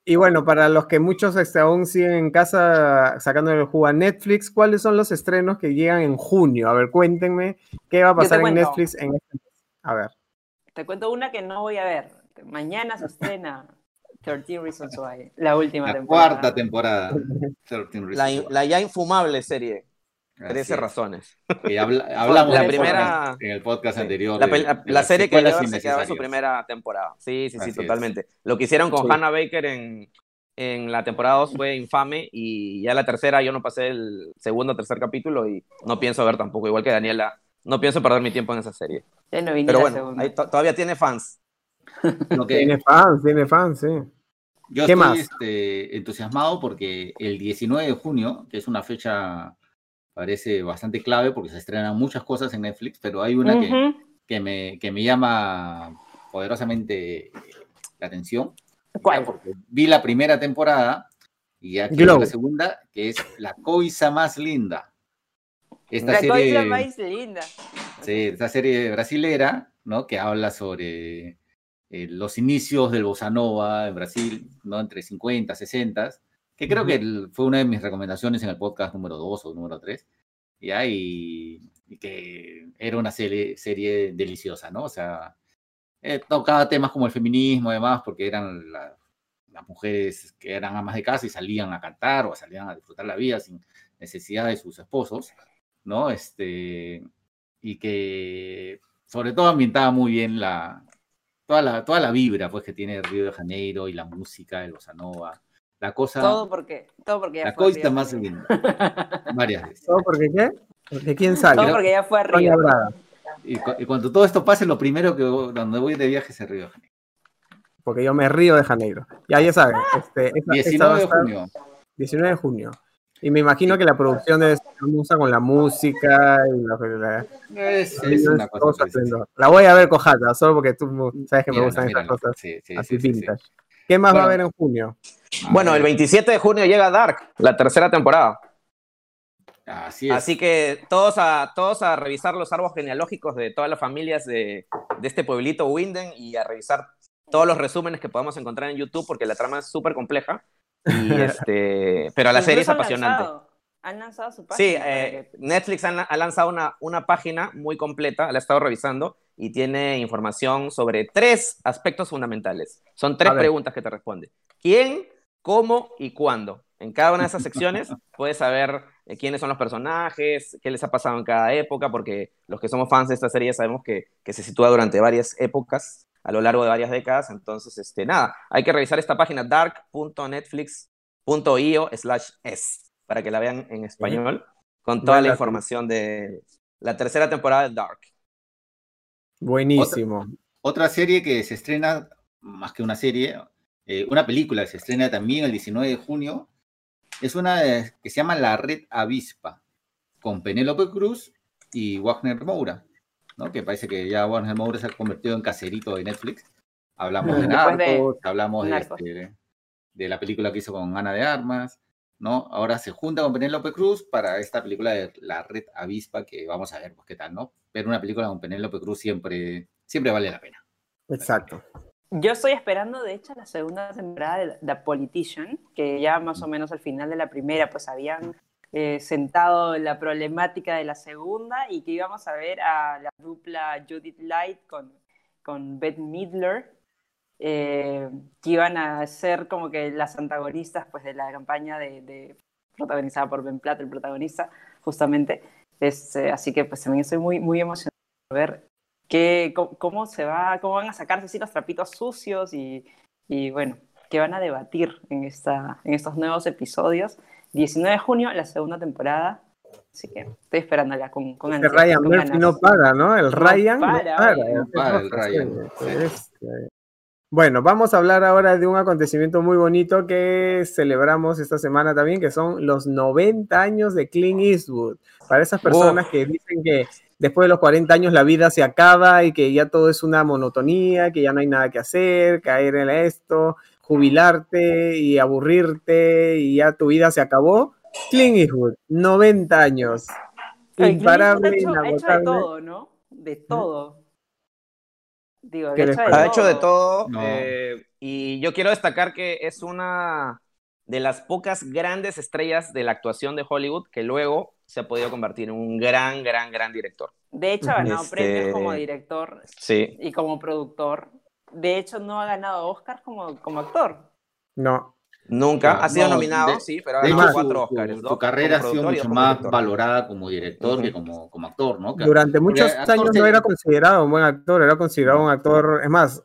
Y bueno, para los que muchos este, aún siguen en casa sacando el jugo a Netflix, ¿cuáles son los estrenos que llegan en junio? A ver, cuéntenme qué va a pasar en. Netflix en este mes. A ver. Te cuento una que no voy a ver. Mañana se estrena 13 Reasons Why, la última La temporada. cuarta temporada. 13 La, la ya infumable serie, 13 es. razones. Habla- hablamos La en el primera- podcast- en el podcast Sí. anterior. La, de- pel- la- de la las serie que se quedaba en su primera temporada. Sí, sí, sí, Así es. totalmente. Lo que hicieron con Sí. Hannah Baker en, en la temporada 2 fue infame y ya la tercera yo no pasé el segundo o tercer capítulo y no pienso ver tampoco, igual que Daniela. No pienso perder mi tiempo en esa serie. Ya no Pero bueno, ahí todavía tiene fans. Tiene fans, tiene fans, sí. Yo ¿Qué estoy más? este, entusiasmado porque el 19 de junio, que es una fecha, parece bastante clave porque se estrenan muchas cosas en Netflix, pero hay una que, Ujú. que, me, que me llama poderosamente la atención. ¿Cuál? Porque vi la primera temporada y aquí Glow. la segunda, que es La Coisa Más Linda. Esta La serie, cosa más linda. sí, esta serie brasilera, ¿no? Que habla sobre eh, los inicios del bossa nova en Brasil, ¿no? Entre 50, 60, que creo que el- fue una de mis recomendaciones en el podcast número 2 o número 3, ya, y, y que era una serie, serie deliciosa, ¿no? O sea, eh, tocaba temas como el feminismo, además, porque eran la- las mujeres que eran amas de casa y salían a cantar o salían a disfrutar la vida sin necesidad de sus esposos, ¿no? Este, y que sobre todo ambientaba muy bien la, toda, la, toda la vibra pues, que tiene Río de Janeiro y la música, el bossa nova, la cosa, Todo porque, todo porque ya la fue coista arriba más linda, varias veces. ¿Todo porque qué? Porque quién sale. Todo porque ya fue. Braga. Y, cu- y cuando todo esto pase, lo primero que voy- donde voy de viaje es el Río de Janeiro. Porque yo me río de Janeiro. Ya, ya saben. Este, esta- esta va 19 a de junio. 19 de junio. Y me imagino que la producción debe ser hermosa con la música y la, la- Es, la- es una cosa. La voy a ver cojata, solo porque tú sabes que me gustan esas mírala. cosas Sí, sí, así sí, sí, sí. vintage. ¿Qué más va a Bueno. haber en junio? Bueno, el 27 de junio llega Dark, la tercera temporada. Así es. Así que todos a, todos a revisar los árboles genealógicos de todas las familias de, de este pueblito Winden y a revisar todos los resúmenes que podamos encontrar en YouTube porque la trama es súper compleja. Y este, pero la serie es apasionante. lanzado- Han lanzado su página. Sí, eh, que- Netflix ha, ha lanzado una, una página muy completa, la he estado revisando y tiene información sobre tres aspectos fundamentales. Son tres preguntas que te responde. ¿Quién, cómo y cuándo? En cada una de esas secciones puedes saber eh, quiénes son los personajes, qué les ha pasado en cada época, porque los que somos fans de esta serie sabemos que, que se sitúa durante varias épocas, a lo largo de varias décadas. Entonces, este, nada, hay que revisar esta página dark.netflix.io slash es para que la vean en español con toda la información de la tercera temporada de Dark. Buenísimo. Otra serie que se estrena, más que una serie, eh, una película que se estrena también el 19 de junio, es una de- que se llama La Red Avispa, con Penélope Cruz y Wagner Moura, ¿no? que parece que ya Wagner Moura se ha convertido en caserito de Netflix. Hablamos de Narcos, hablamos de, este, de la película que hizo con Ana de Armas, ¿no? Ahora se junta con Penélope Cruz para esta película de La Red Avispa, que vamos a ver pues, qué tal, ¿no? Ver una película con Penélope Cruz siempre, siempre vale la pena. Exacto. Yo estoy esperando, de hecho, la segunda temporada de The Politician, que ya más o menos al final de la primera, pues habían eh, sentado la problemática de la segunda y que íbamos a ver a la dupla Judith Light con, con Bette Midler eh, que iban a ser como que las antagonistas pues, de la campaña de, de protagonizada por Ben Platt, el protagonista, justamente. Este, así que pues también estoy muy, muy emocionada de ver qué, cómo, cómo se va, cómo van a sacarse así los trapitos sucios y, y bueno, qué van a debatir en, esta, en estos nuevos episodios. 19 de junio, la segunda temporada. Así que estoy esperándola con, con Este ansias, Ryan con Murphy ganas. no para, ¿no? El Ryan no para, para. oye, no para el Ryan, sí, sí. este. Bueno, vamos a hablar ahora de un acontecimiento muy bonito que celebramos esta semana también, que son los 90 años de Clint Eastwood. Para esas personas que dicen que después de los 40 años la vida se acaba y que ya todo es una monotonía, que ya no hay nada que hacer, caer en esto, jubilarte y aburrirte y ya tu vida se acabó. Clint Eastwood, 90 años. Imparable, hecho, de todo, ¿no? De todo. Digo, ¿Qué ha hecho? Ha hecho de todo. No. eh, y yo quiero destacar que es una de las pocas grandes estrellas de la actuación de Hollywood que luego se ha podido convertir en un gran, gran, gran director. De hecho, ha ganado Este- premios como director Sí. y como productor. De hecho, no ha ganado Oscar como, como actor. No, Nunca ha sido no, nominado, de- sí, pero ha ganado cuatro Oscars. su carrera ha sido mucho más director. valorada como director que como, como actor, ¿no? Que- durante muchos actor años no era considerado un buen actor, era considerado un actor, es más,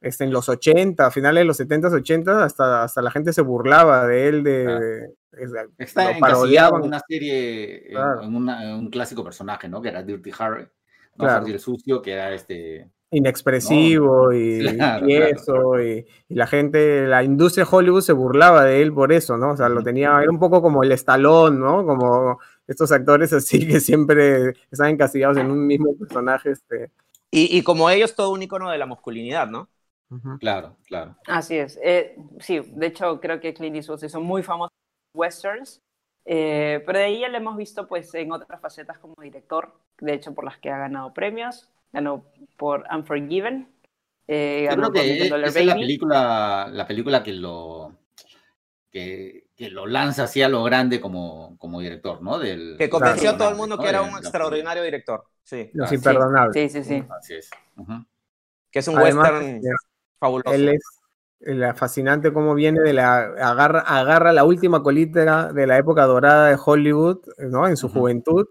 este, en los 80, a finales de los 70s, 80s, hasta, hasta la gente se burlaba de él, de, Claro. de- es- Está lo encasillado parodiaban. en una serie, en- Claro. en, una- en un clásico personaje, ¿no? Que era Dirty Harry, ¿no? Claro. Harry el sucio, que era este... inexpresivo y, Claro, y claro. eso, y, y la gente, la industria de Hollywood se burlaba de él por eso, ¿no? O sea, lo tenía, era un poco como el estalón, ¿no? Como estos actores así que siempre están encasillados en un mismo personaje, este. Y, y como ellos, todo un icono de la masculinidad, ¿no? Claro, claro. Así es. Eh, sí, de hecho, creo que Clint Eastwood se hizo muy famoso en westerns. eh, pero de ahí ya lo hemos visto pues, en otras facetas como director, de hecho, por las que ha ganado premios. Ganó por Unforgiven. eh, Yo creo que es la película, la película que lo que, que lo lanza así a lo grande como, como director, ¿no? Del, Que convenció a todo el mundo que ¿no? era un la- extraordinario director. Sí. Los Sí, imperdonables. Sí, sí, sí. Así es. Que es un Además, western este, fabuloso. Él es la fascinante cómo viene de la agarra, agarra la última colita de la época dorada de Hollywood, ¿no? En su juventud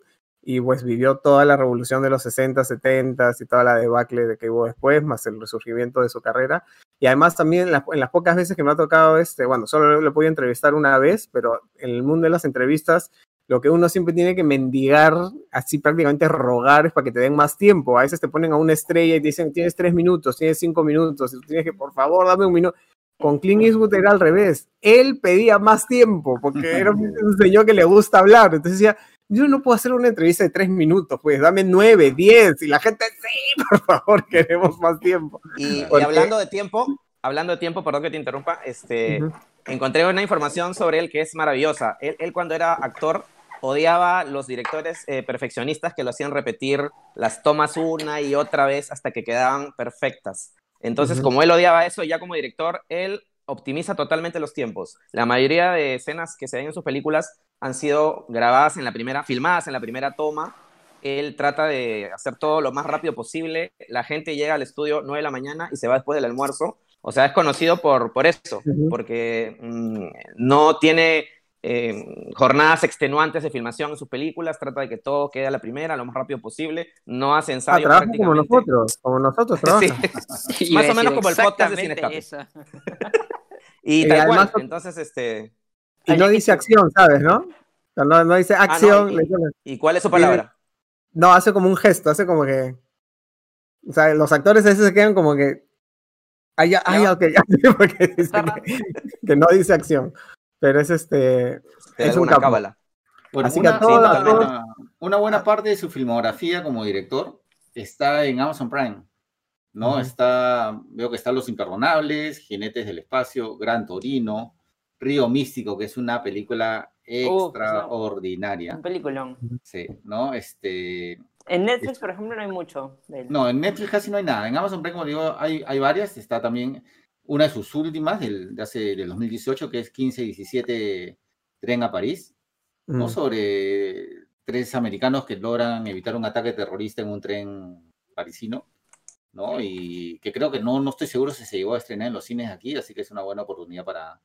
y pues vivió toda la revolución de los 60, 70 y toda la debacle de que hubo después, más el resurgimiento de su carrera. Y además también en las, en las pocas veces que me ha tocado este, bueno, solo lo he podido entrevistar una vez, pero en el mundo de las entrevistas lo que uno siempre tiene que mendigar, así prácticamente rogar, es para que te den más tiempo. A veces te ponen a una estrella y te dicen, tienes tres minutos, tienes cinco minutos, y tú tienes que, por favor, dame un minuto. Con Clint Eastwood era al revés. Él pedía más tiempo, porque era un un señor que le gusta hablar. Entonces decía, yo no puedo hacer una entrevista de tres minutos, pues dame nueve, diez. Y la gente, sí, por favor, queremos más tiempo. Y, hablando de tiempo, hablando de tiempo, perdón que te interrumpa, este, Ujú. encontré una información sobre él que es maravillosa. Él, él cuando era actor odiaba los directores eh, perfeccionistas que lo hacían repetir las tomas una y otra vez hasta que quedaban perfectas. Entonces, como él odiaba eso, ya como director, él optimiza totalmente los tiempos. La mayoría de escenas que se ven en sus películas han sido grabadas en la primera, filmadas en la primera toma. Él trata de hacer todo lo más rápido posible. La gente llega al estudio 9 de la mañana y se va después del almuerzo. O sea, es conocido por, por eso, Ujú. porque mm, no tiene eh, jornadas extenuantes de filmación en sus películas, trata de que todo quede a la primera, lo más rápido posible, no hace Ah, ensayo trabaja como nosotros, como nosotros. Sí. Más o menos como el podcast de Escape. eso. Y Y tal cual, entonces, este, Y no dice acción, ¿sabes, no? No, no dice acción. Ah, y- le dice- ¿y cuál es su palabra? No, hace como un gesto, hace como que. O sea, los actores a veces se quedan como que. Ah, ya, ya, ok, ya, porque dice que, que no dice acción. Pero es este. Es un cábala. Bueno, Así que una, a todos- una- a todos- una- buena parte de su filmografía como director está en Amazon Prime. ¿no? Está, veo que están Los Imperdonables, Jinetes del Espacio, Gran Torino, Río Místico, que es una película extraordinaria. Un peliculón. Sí, ¿no? Este, En Netflix, por ejemplo, no hay mucho de él. no, en Netflix casi no hay nada. En Amazon Prime, como digo, hay, hay varias. Está también una de sus últimas, del, de hace, del 2018, que es 15-17 Tren a París, ¿no? Mm. Sobre tres americanos que logran evitar un ataque terrorista en un tren parisino. ¿no? Y que creo que no, no estoy seguro si se llegó a estrenar en los cines aquí, así que es una buena oportunidad para,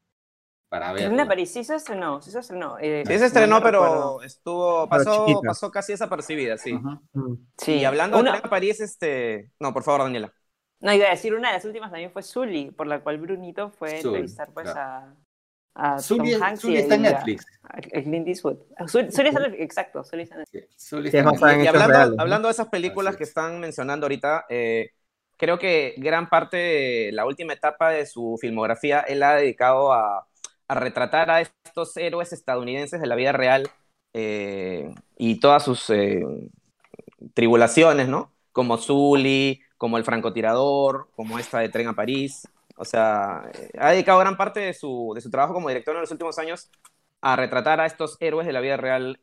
para Karina verla. París sí se estrenó, sí se estrenó. eh, Sí se estrenó, no pero recuerdo. estuvo, Pero pasó, chiquita. pasó casi desapercibida, sí. Mm. Sí, Y hablando una- de París, este... No, por favor, Daniela. No, iba a decir, una de las últimas también fue Sully, por la cual Brunito fue a entrevistar pues claro. a, a Sully, Tom Hanks y está en a- Netflix. a Clint Eastwood. Ah, Sully, Sully está en Netflix, exacto, Sully está en Netflix. Sí, está es en Netflix. Y hablando, hablando de esas películas Así que es. están mencionando ahorita, eh, creo que gran parte de la última etapa de su filmografía él ha dedicado a, a retratar a estos héroes estadounidenses de la vida real eh, y todas sus eh, tribulaciones, ¿no? Como Zully, como el francotirador, como esta de Tren a París. O sea, eh, ha dedicado gran parte de su, de su trabajo como director en los últimos años a retratar a estos héroes de la vida real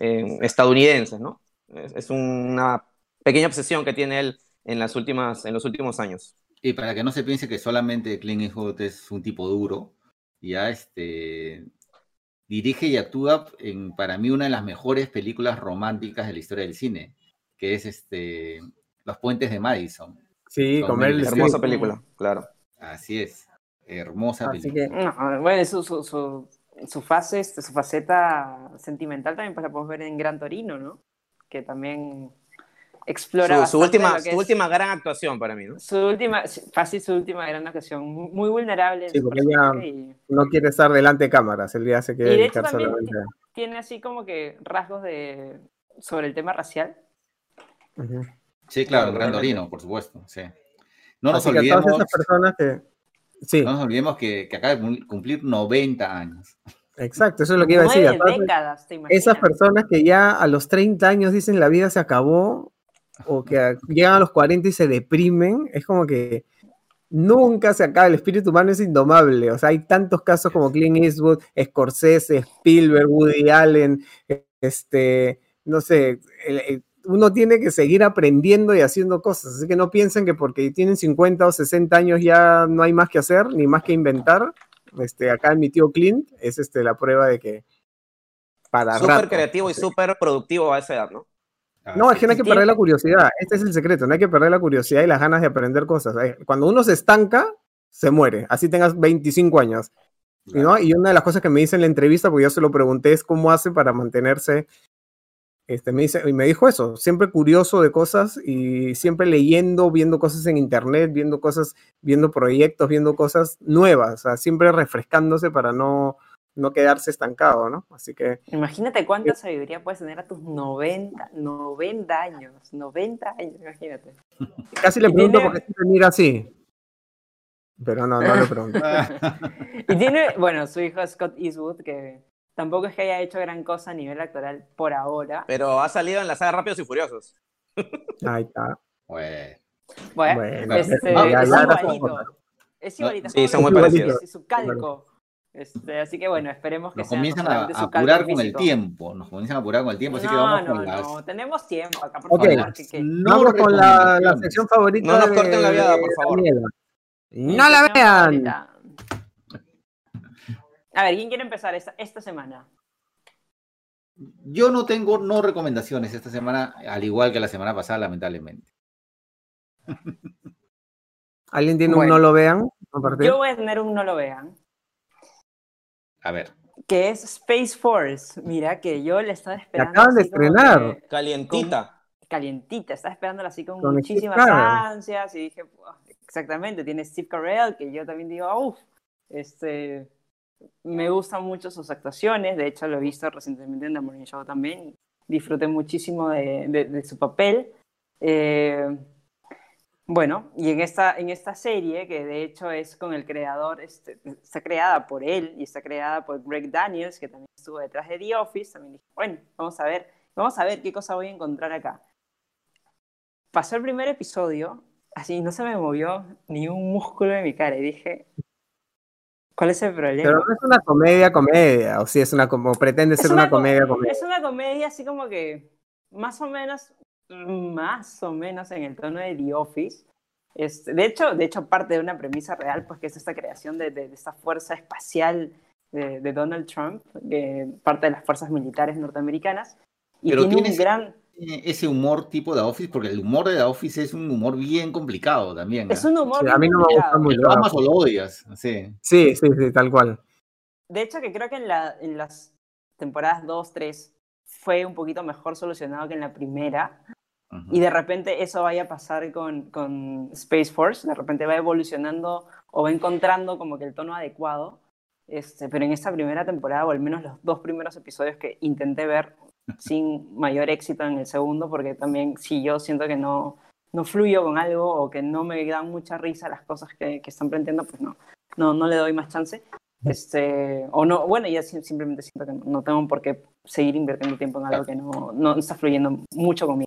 estadounidenses, ¿no? Es, es una pequeña obsesión que tiene él en, las últimas, en los últimos años. Y para que no se piense que solamente Clint Eastwood es un tipo duro, ya este dirige y actúa en para mí una de las mejores películas románticas de la historia del cine, que es este Los puentes de Madison. Sí, Con Meryl Hermosa película, claro. Así es, hermosa Así película. que No, bueno, su, su, su, su fase, este, su faceta sentimental también pues, la podemos ver en Gran Torino, ¿no? Que también explora Su, última, lo que su es- última gran actuación para mí, ¿no? su última, fácil su última gran ocasión, muy vulnerable Sí, porque ella- y no quiere estar delante de cámaras, el día se quiere Y de hecho también tiene así como que rasgos de sobre el tema racial. Sí, claro, Gran Totalmente. Torino, por supuesto. Sí. No nos Así que a todas olvidemos, esas personas que... Sí, no nos olvidemos que, que acaba de cum- cumplir 90 años. exacto, eso es lo que iba a decir. esas personas que ya a los 30 años dicen la vida se acabó o que llegan a los 40 y se deprimen, es como que nunca se acaba, el espíritu humano es indomable, o sea, hay tantos casos como Clint Eastwood, Scorsese, Spielberg, Woody Allen, este, no sé, uno tiene que seguir aprendiendo y haciendo cosas, así que no piensen que porque tienen 50 o 60 años ya no hay más que hacer, ni más que inventar, este, acá mi tío Clint es este, la prueba de que para Súper creativo y súper productivo a esa edad, ¿no? No, es que no hay que perder la curiosidad. Este es el secreto. No hay que perder la curiosidad y las ganas de aprender cosas. Cuando uno se estanca, se muere. Así tengas 25 años. ¿y ¿no? Y una de las cosas que me dice en la entrevista, porque yo se lo pregunté, es cómo hace para mantenerse. Este, me dice, y me dijo eso, siempre curioso de cosas y siempre leyendo, viendo cosas en internet, viendo cosas, viendo proyectos, viendo cosas nuevas, o sea, siempre refrescándose para no, no quedarse estancado, ¿no? Así que Imagínate cuánta sabiduría puedes tener a tus 90, 90 años, 90 años, imagínate. casi le pregunto tiene- por qué siempre mira así. Pero no, no le pregunto. Y tiene, bueno, su hijo Scott Eastwood, que tampoco es que haya hecho gran cosa a nivel actoral por ahora. Pero ha salido en la saga Rápidos y Furiosos. Ahí está. Bueno, Bueno, Bueno, este, es igualito. Es igualito. Sí, es son muy parecidos. es Su calco. Este, así que bueno, esperemos que nos comienzan a, a apurar con el tiempo, nos comienzan a apurar con el tiempo, así que No, vamos no, con las, no, tenemos tiempo acá, por favor. que- que- no Vamos con la, sección favorita. No nos de- corten la viada, por favor. No la vean. favorita. A ver, ¿quién quiere empezar esta, esta semana? Yo no tengo no recomendaciones esta semana, al igual que la semana pasada, lamentablemente. ¿Alguien tiene un Bueno. no lo vean? Yo voy a tener un no lo vean, A ver, que es Space Force. Mira, que yo le estaba esperando. acaban de estrenar. que Calientita. Calientita, estaba esperándola así con, Con muchísimas ansias y dije, "Buah, exactamente, tiene Steve Carell, que yo también digo, uff, este, me gustan mucho sus actuaciones, de hecho lo he visto recientemente en The Morning Show también, y disfruté muchísimo de, de- de su papel. Eh, bueno, y en esta, en esta serie, que de hecho es con el creador, este, está creada por él y está creada por Greg Daniels, que también estuvo detrás de The Office, también dije, bueno, vamos a ver, vamos a ver qué cosa voy a encontrar acá. Pasó el primer episodio, así no se me movió ni un músculo de mi cara y dije, ¿cuál es el problema? Pero no es una comedia, comedia. O si es una como pretende Es ser una, co- comedia, comedia. Es una comedia así como que más o menos, más o menos en el tono de The Office. Este, de, hecho, de hecho, parte de una premisa real, pues que es esta creación de, de- de esta fuerza espacial de, de Donald Trump, parte de las fuerzas militares norteamericanas. Y Pero tiene tienes- un gran... tiene ese humor tipo de Office, porque el humor de The Office es un humor bien complicado también. Es ¿ah? un humor Sí, a mí no me gusta mucho. Lo amas o lo odias. Sí. Sí, sí, sí, tal cual. De hecho, que creo que en, la, en las temporadas 2, 3 fue un poquito mejor solucionado que en la primera. Y de repente eso vaya a pasar con, con Space Force. De repente va evolucionando o va encontrando como que el tono adecuado. Este, pero en esta primera temporada, o al menos los dos primeros episodios que intenté ver sin mayor éxito en el segundo, porque también si yo siento que no, no fluyo con algo o que no me dan mucha risa las cosas que, que están planteando, pues no, no, no le doy más chance. Este, o no, bueno, ya sim- simplemente siento que no tengo por qué seguir invirtiendo tiempo en algo que no, no está fluyendo mucho conmigo.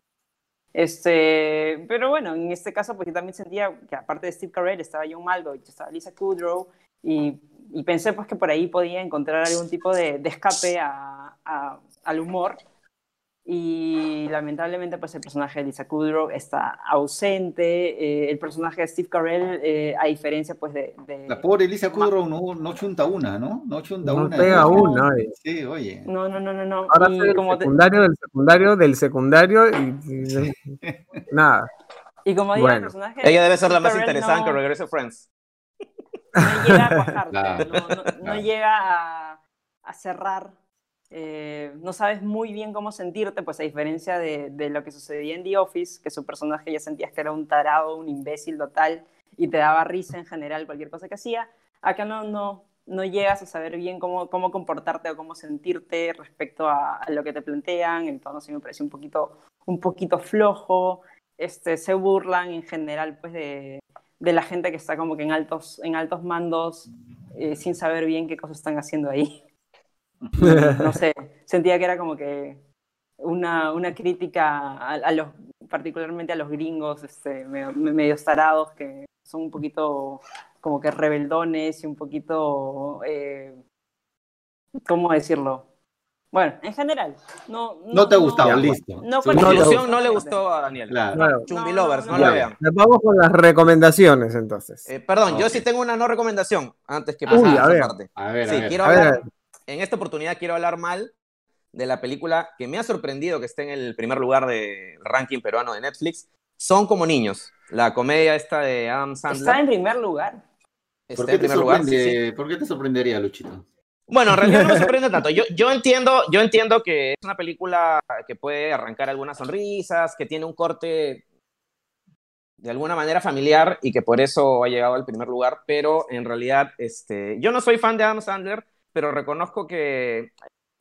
Este, pero bueno, en este caso, pues yo también sentía que aparte de Steve Carell estaba John Malkovich, estaba Lisa Kudrow, y, y pensé pues que por ahí podía encontrar algún tipo de, de escape a- a- al humor. Y lamentablemente, pues el personaje de Lisa Kudrow está ausente. eh, el personaje de Steve Carell, eh, a diferencia pues de, de- La pobre Elisa Kudrow no, no chunta una, ¿no? No chunta No una. pega ¿no? una. eh. Sí, oye. No, no, no, no, no. Ahora Y el como te- secundario del secundario del secundario y, y- nada. Y como digo, el Bueno. personaje. Ella debe ser la más Carell interesante no- que regrese Friends. no llega a cuajarte, Claro, no, no- no claro. llega a, a cerrar. Eh, no sabes muy bien cómo sentirte, pues a diferencia de, lo que sucedía en The Office, que su personaje ya sentías que era un tarado, un imbécil total, y te daba risa en general cualquier cosa que hacía, acá no, no, no llegas a saber bien cómo, cómo comportarte o cómo sentirte respecto a, a lo que te plantean, el tono sí me parece un poquito, un poquito flojo, este, se burlan en general pues de, de la gente que está como que en altos, en altos mandos eh, sin saber bien qué cosas están haciendo ahí. No sé, sentía que era como que una, una crítica a, a los, particularmente a los gringos este, medio, medio tarados que son un poquito como que rebeldones y un poquito, eh, ¿cómo decirlo? Bueno, en general, no... No te ha gustado, Ya, listo. No Su con No, Conclusión, no. no le gustó a Daniel. Claro. Claro. Chumbi No, Lovers, no, no, no, la no. vean. Nos vamos con las recomendaciones entonces. Eh, perdón, yo Ok. sí tengo una no recomendación antes que Uy, pasar a a ver. parte. A ver, a Sí, ver. quiero A ver, hablar, en esta oportunidad quiero hablar mal de la película que me ha sorprendido que esté en el primer lugar del ranking peruano de Netflix. Son como niños. La comedia esta de Adam Sandler. Está en primer lugar. ¿Por está qué, en te primer lugar. sí, sí. sorprende, ¿Por qué te sorprendería, Luchito? Bueno, en realidad no me sorprende tanto. Yo, yo, entiendo, yo entiendo que es una película que puede arrancar algunas sonrisas, que tiene un corte de alguna manera familiar y que por eso ha llegado al primer lugar, pero en realidad este, yo no soy fan de Adam Sandler, pero reconozco que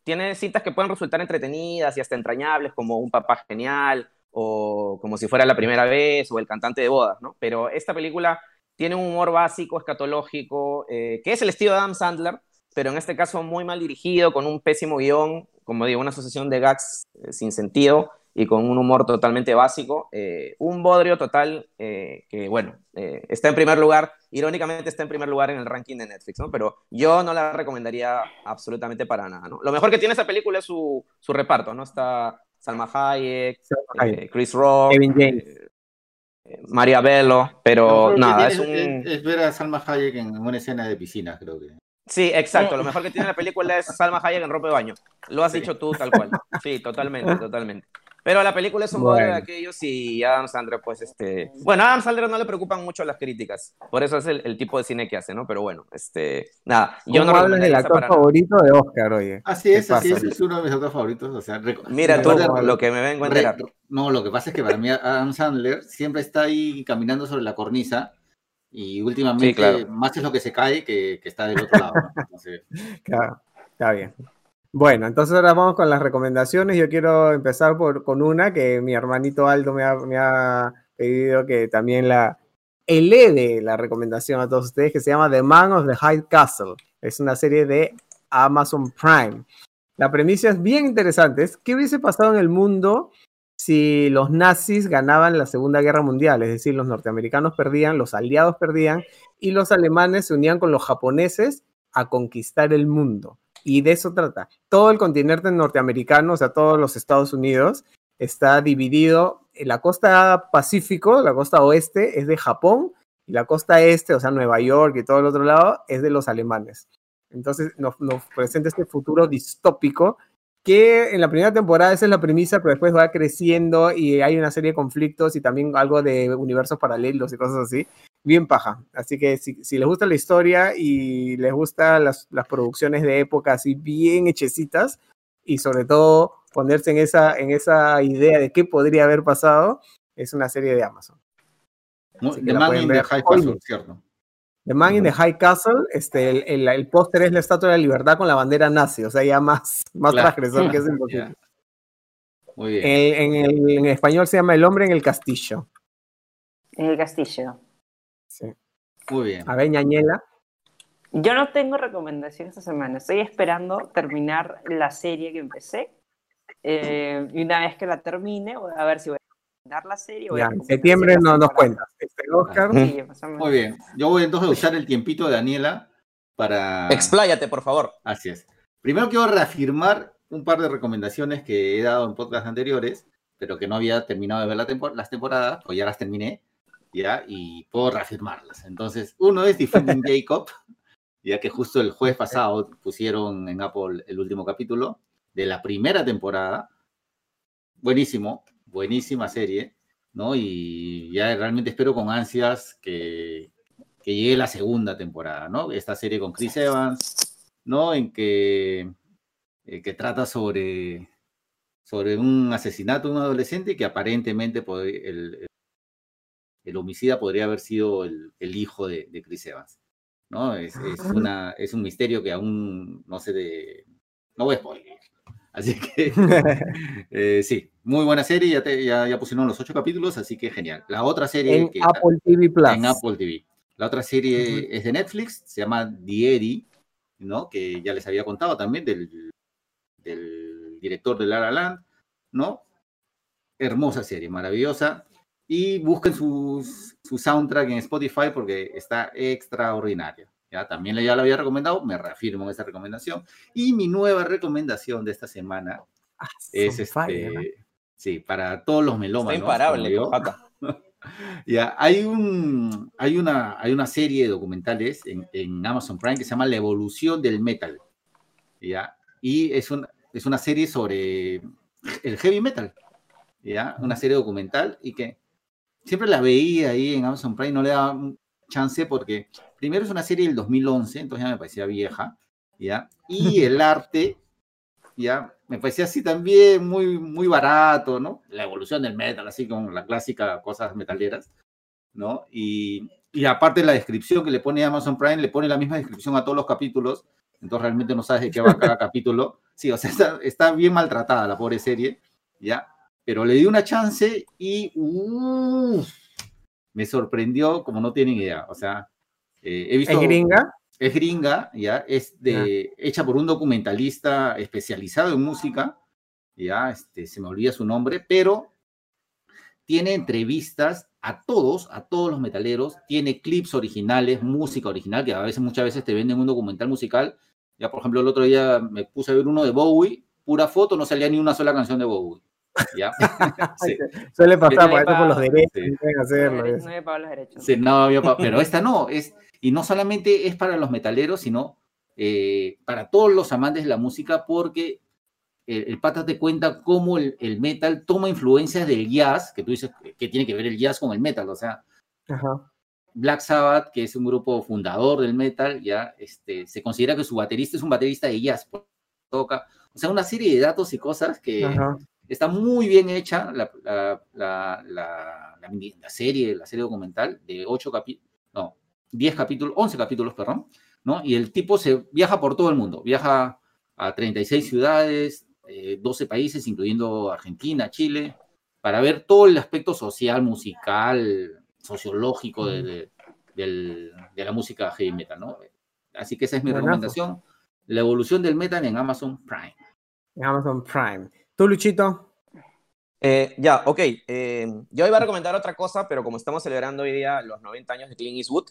tiene citas que pueden resultar entretenidas y hasta entrañables, como Un papá genial o como si fuera la primera vez o El cantante de bodas, ¿no? Pero esta película tiene un humor básico, escatológico, eh, que es el estilo de Adam Sandler, pero en este caso muy mal dirigido, con un pésimo guion, como digo, una asociación de gags eh, sin sentido y con un humor totalmente básico. eh, un bodrio total eh, que, bueno, eh, está en primer lugar, irónicamente está en primer lugar en el ranking de Netflix, ¿no? Pero yo no la recomendaría absolutamente para nada, ¿no? Lo mejor que tiene esa película es su, su reparto, ¿no? Está Salma Hayek, Salma Hayek. eh, Chris Rock, Kevin James. María Bello, pero nada, es un... es, es ver a Salma Hayek en una escena de piscina, creo que. Sí, exacto. Lo mejor que tiene la película es Salma Hayek en ropa de baño. Lo has Sí. dicho tú tal cual. Sí, totalmente, totalmente. Pero la película es un Bueno. de aquellos y Adam Sandler, pues, este... Bueno, a Adam Sandler no le preocupan mucho las críticas. Por eso es el, el tipo de cine que hace, ¿no? Pero bueno, este... Nada, yo no ¿Cómo hablas del actor nada. favorito de Oscar, oye? Así es, ¿Qué así pasa? es, es uno de mis autores favoritos. O sea, Mira tú recuerda- lo que me vengo a enterar. no, lo que pasa es que para mí Adam Sandler siempre está ahí caminando sobre la cornisa y últimamente Sí, claro. más es lo que se cae que, que está del otro lado. ¿no? Entonces, Claro, está bien. Bueno, entonces ahora vamos con las recomendaciones. Yo quiero empezar por, con una que mi hermanito Aldo me ha, pedido que también la eleve la recomendación a todos ustedes, que se llama The Man of the High Castle. Es una serie de Amazon Prime. La premisa es bien interesante. Es qué hubiese pasado en el mundo si los nazis ganaban la Segunda Guerra Mundial, es decir, los norteamericanos perdían, los aliados perdían y los alemanes se unían con los japoneses a conquistar el mundo. Y de eso trata. Todo el continente norteamericano, o sea, todos los Estados Unidos, está dividido. En la costa Pacífico, la costa oeste, es de Japón, y la costa este, o sea, Nueva York y todo el otro lado, es de los alemanes. Entonces nos, nos presenta este futuro distópico que en la primera temporada esa es la premisa, pero después va creciendo y hay una serie de conflictos y también algo de universos paralelos y cosas así. Bien paja. Así que si, si les gusta la historia y les gustan las, las producciones de época así bien hechecitas y sobre todo ponerse en esa, en esa idea de qué podría haber pasado, es una serie de Amazon. The Man in the High Castle. ¿cierto? The Man in the High Castle, este, el, el- el póster es la estatua de la libertad con la bandera nazi, o sea, ya más, más Claro. transgresor que es imposible. Muy bien. En, en el- en español se llama El hombre en el castillo. En el castillo. Muy bien. A ver, ñañela. Yo no tengo recomendación esta semana. Estoy esperando terminar la serie que empecé. Eh, y una vez que la termine, voy a ver si voy a recomendar la serie. voy a Ya, en recomendar septiembre no nos cuentas. Este, Oscar, Sí, o. Muy bien. Yo voy entonces a usar el tiempito de Daniela para... Expláyate, por favor. Así es. Primero quiero reafirmar un par de recomendaciones que he dado en podcasts anteriores, pero que no había terminado de ver la tempo- las temporadas, pues ya las terminé, ya, y puedo reafirmarlas. Entonces, uno es Defending Jacob, ya que justo el jueves pasado pusieron en Apple el último capítulo de la primera temporada. Buenísimo, buenísima serie, ¿no? Y ya realmente espero con ansias que, que llegue la segunda temporada, ¿no? Esta serie con Chris Evans, ¿no? En que, eh, que trata sobre, sobre un asesinato de un adolescente que aparentemente el, el- homicida podría haber sido el, el hijo de, de Chris Evans, ¿no? Es, es, una, es un misterio que aún no sé de... No voy a spoiler. Así que eh, sí, muy buena serie, ya, te- ya, ya pusieron los ocho capítulos, así que genial. La otra serie en que Apple TV Plus. en Apple TV. La otra serie Ujú. es de Netflix, se llama The Eddie, ¿no? Que ya les había contado también del, del director de La La Land, ¿no? Hermosa serie, maravillosa. Y busquen sus- su soundtrack en Spotify porque está extraordinaria. Ya también ya lo había recomendado, me reafirmo en esta recomendación. Y mi nueva recomendación de esta semana Ah, es este, fire, sí, para todos los Está melómanos. imparable, yo. Ya, hay, un, hay, una, hay una serie de documentales en, en Amazon Prime que se llama La evolución del metal. ¿ya? Y es, un, es una serie sobre el heavy metal. ¿ya? Una serie documental y que siempre la veía ahí en Amazon Prime, no le daba chance porque primero es una serie del 2011, entonces ya me parecía vieja. ¿ya? Y el arte ya me parecía así también muy, muy barato, ¿no? La evolución del metal, así con la clásica cosas metaleras, ¿no? Y, y aparte la descripción que le pone Amazon Prime, le pone la misma descripción a todos los capítulos, entonces realmente no sabes de qué va cada capítulo. Sí, o sea, está, está bien maltratada la pobre serie, ¿ya? Pero le di una chance y me sorprendió como no tienen idea, o sea, eh, he visto... ¿Es gringa? Es gringa, ya, es de, hecha por un documentalista especializado en música, ya, este, se me olvida su nombre, pero tiene entrevistas a todos, a todos los metaleros, tiene clips originales, música original, que a veces, muchas veces te venden un documental musical. Ya, por ejemplo, el otro día me puse a ver uno de Bowie, pura foto, no salía ni una sola canción de Bowie. ¿Ya? Sí. Suele pasar, por eso por los derechos, sí. no pueden hacerlo. No eso. había pagado los derechos. Sí, no había pa- pero esta no, es, y no solamente es para los metaleros, sino eh, para todos los amantes de la música, porque el, el pata te cuenta cómo el, el metal toma influencias del jazz, que tú dices que tiene que ver el jazz con el metal, o sea, Ajá. Black Sabbath, que es un grupo fundador del metal, ya este, se considera que su baterista es un baterista de jazz, pues, toca, o sea, una serie de datos y cosas que Ajá. Está muy bien hecha la, la, la, la- serie, la serie documental de 8 capítulos, no, 10 capítulos, 11 capítulos, perdón, ¿no? Y el tipo se viaja por todo el mundo, viaja a 36 ciudades, eh, 12 países, incluyendo Argentina, Chile, para ver todo el aspecto social, musical, sociológico de, de- del- de la música heavy metal, ¿no? Así que esa es mi Buenazo. recomendación, la evolución del metal en Amazon Prime. En Amazon Prime. ¿Tú, Luchito? Eh, ya, ok. eh, yo iba a recomendar otra cosa, pero como estamos celebrando hoy día los 90 años de Clint Eastwood,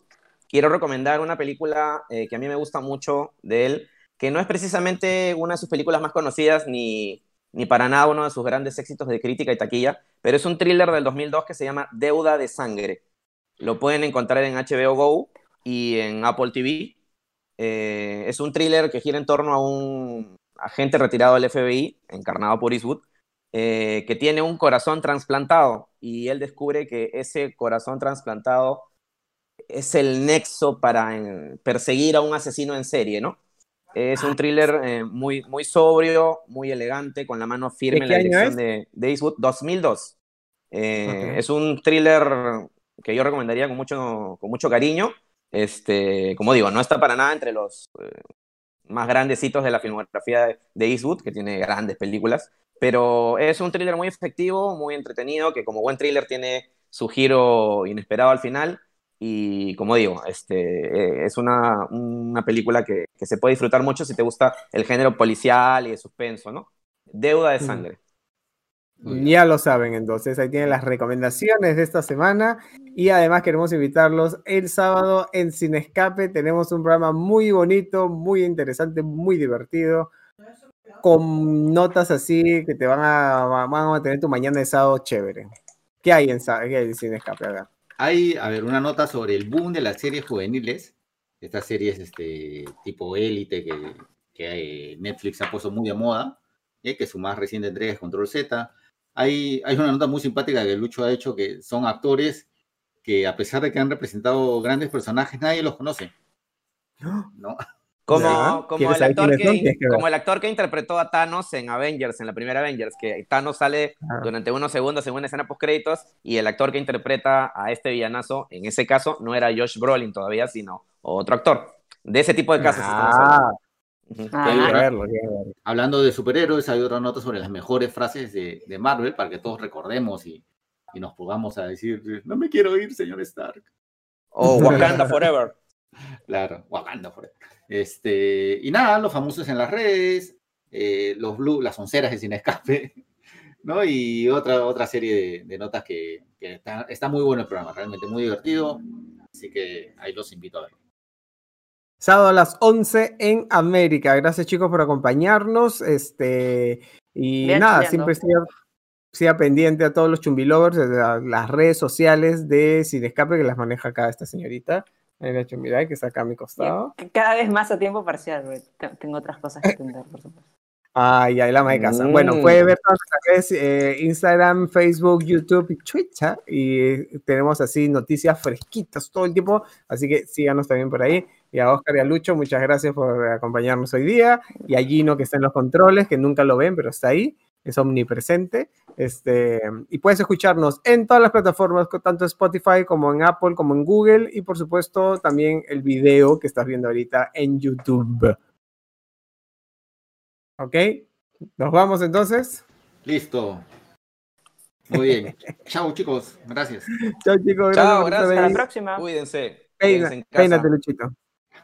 quiero recomendar una película eh, que a mí me gusta mucho de él, que no es precisamente una de sus películas más conocidas ni, ni para nada uno de sus grandes éxitos de crítica y taquilla, pero es un thriller del 2002 que se llama Deuda de Sangre. Lo pueden encontrar en HBO Go y en Apple TV. Eh, es un thriller que gira en torno a un, agente retirado del FBI, encarnado por Eastwood, eh, que tiene un corazón trasplantado y él descubre que ese corazón trasplantado es el nexo para eh, perseguir a un asesino en serie, ¿no? Es un thriller eh, muy, muy sobrio, muy elegante, con la mano firme en la dirección de, de, Eastwood, 2002. Es un thriller que yo recomendaría con mucho, con mucho cariño. Este, como digo, no está para nada entre los más grandecitos de la filmografía de Eastwood, que tiene grandes películas, pero es un thriller muy efectivo, muy entretenido, que como buen thriller tiene su giro inesperado al final. Y como digo, este, eh, es una, una película que, que, se puede disfrutar mucho si te gusta el género policial y de suspenso, ¿no? Deuda de sangre. Ya lo saben, entonces ahí tienen las recomendaciones de esta semana y además queremos invitarlos el sábado en Sin Escape. Tenemos un programa muy bonito, muy interesante, muy divertido, con notas así que te van a, van a tener tu mañana de sábado chévere. ¿Qué hay en, qué Sin Escape? A Hay, a ver, una nota sobre el boom de las series juveniles, estas series este, tipo élite que, que eh, Netflix ha puesto muy de moda, eh, que su más reciente entrega es Control Z hay, una nota muy simpática que Lucho ha hecho que son actores que a pesar de que han representado grandes personajes, nadie los conoce. ¿No? Como, como, el actor que, como el actor que interpretó a Thanos en Avengers, en la primera Avengers, que Thanos sale ah. durante unos segundos en una escena post créditos y el actor que interpreta a este villanazo, en ese caso, no era Josh Brolin todavía, sino otro actor. De ese tipo de casos. Ah, Hablando de superhéroes, hay otra nota sobre las mejores frases de, Marvel para que todos recordemos y, nos pongamos a decir, no me quiero ir, señor Stark. O Wakanda Forever. Claro, Wakanda Forever. Este, y nada, los famosos en las redes, eh, los blue, las onceras de Sin Escape, ¿no? Y otra, otra serie de, notas que, está, está, muy bueno el programa, realmente muy divertido. Así que ahí los invito a ver. Sábado a las 11 en América. Gracias chicos por acompañarnos. Este, y nada, siempre siga, pendiente a todos los chumbilovers, las redes sociales de Sin Escape que las maneja acá esta señorita. La chumbidad que está acá a mi costado. Cada vez más a tiempo parcial, tengo otras cosas que atender, por supuesto. Ay, ay, la ama de casa. Bueno, puede ver todas las redes, eh, Instagram, Facebook, YouTube y Twitter. Y tenemos así noticias fresquitas todo el tiempo. Así que síganos también por ahí. Y a Oscar y a Lucho, muchas gracias por acompañarnos hoy día. Y a Gino, que está en los controles, que nunca lo ven, pero está ahí, es omnipresente. Este, y puedes escucharnos en todas las plataformas, tanto en Spotify como en Apple, como en Google. Y por supuesto, también el video que estás viendo ahorita en YouTube. ¿Ok? ¿Nos vamos entonces? Listo. Muy bien. Chao, chicos. Gracias. Chao, chicos. Chao, gracias. Hasta la próxima. Cuídense. Peínate, Luchito.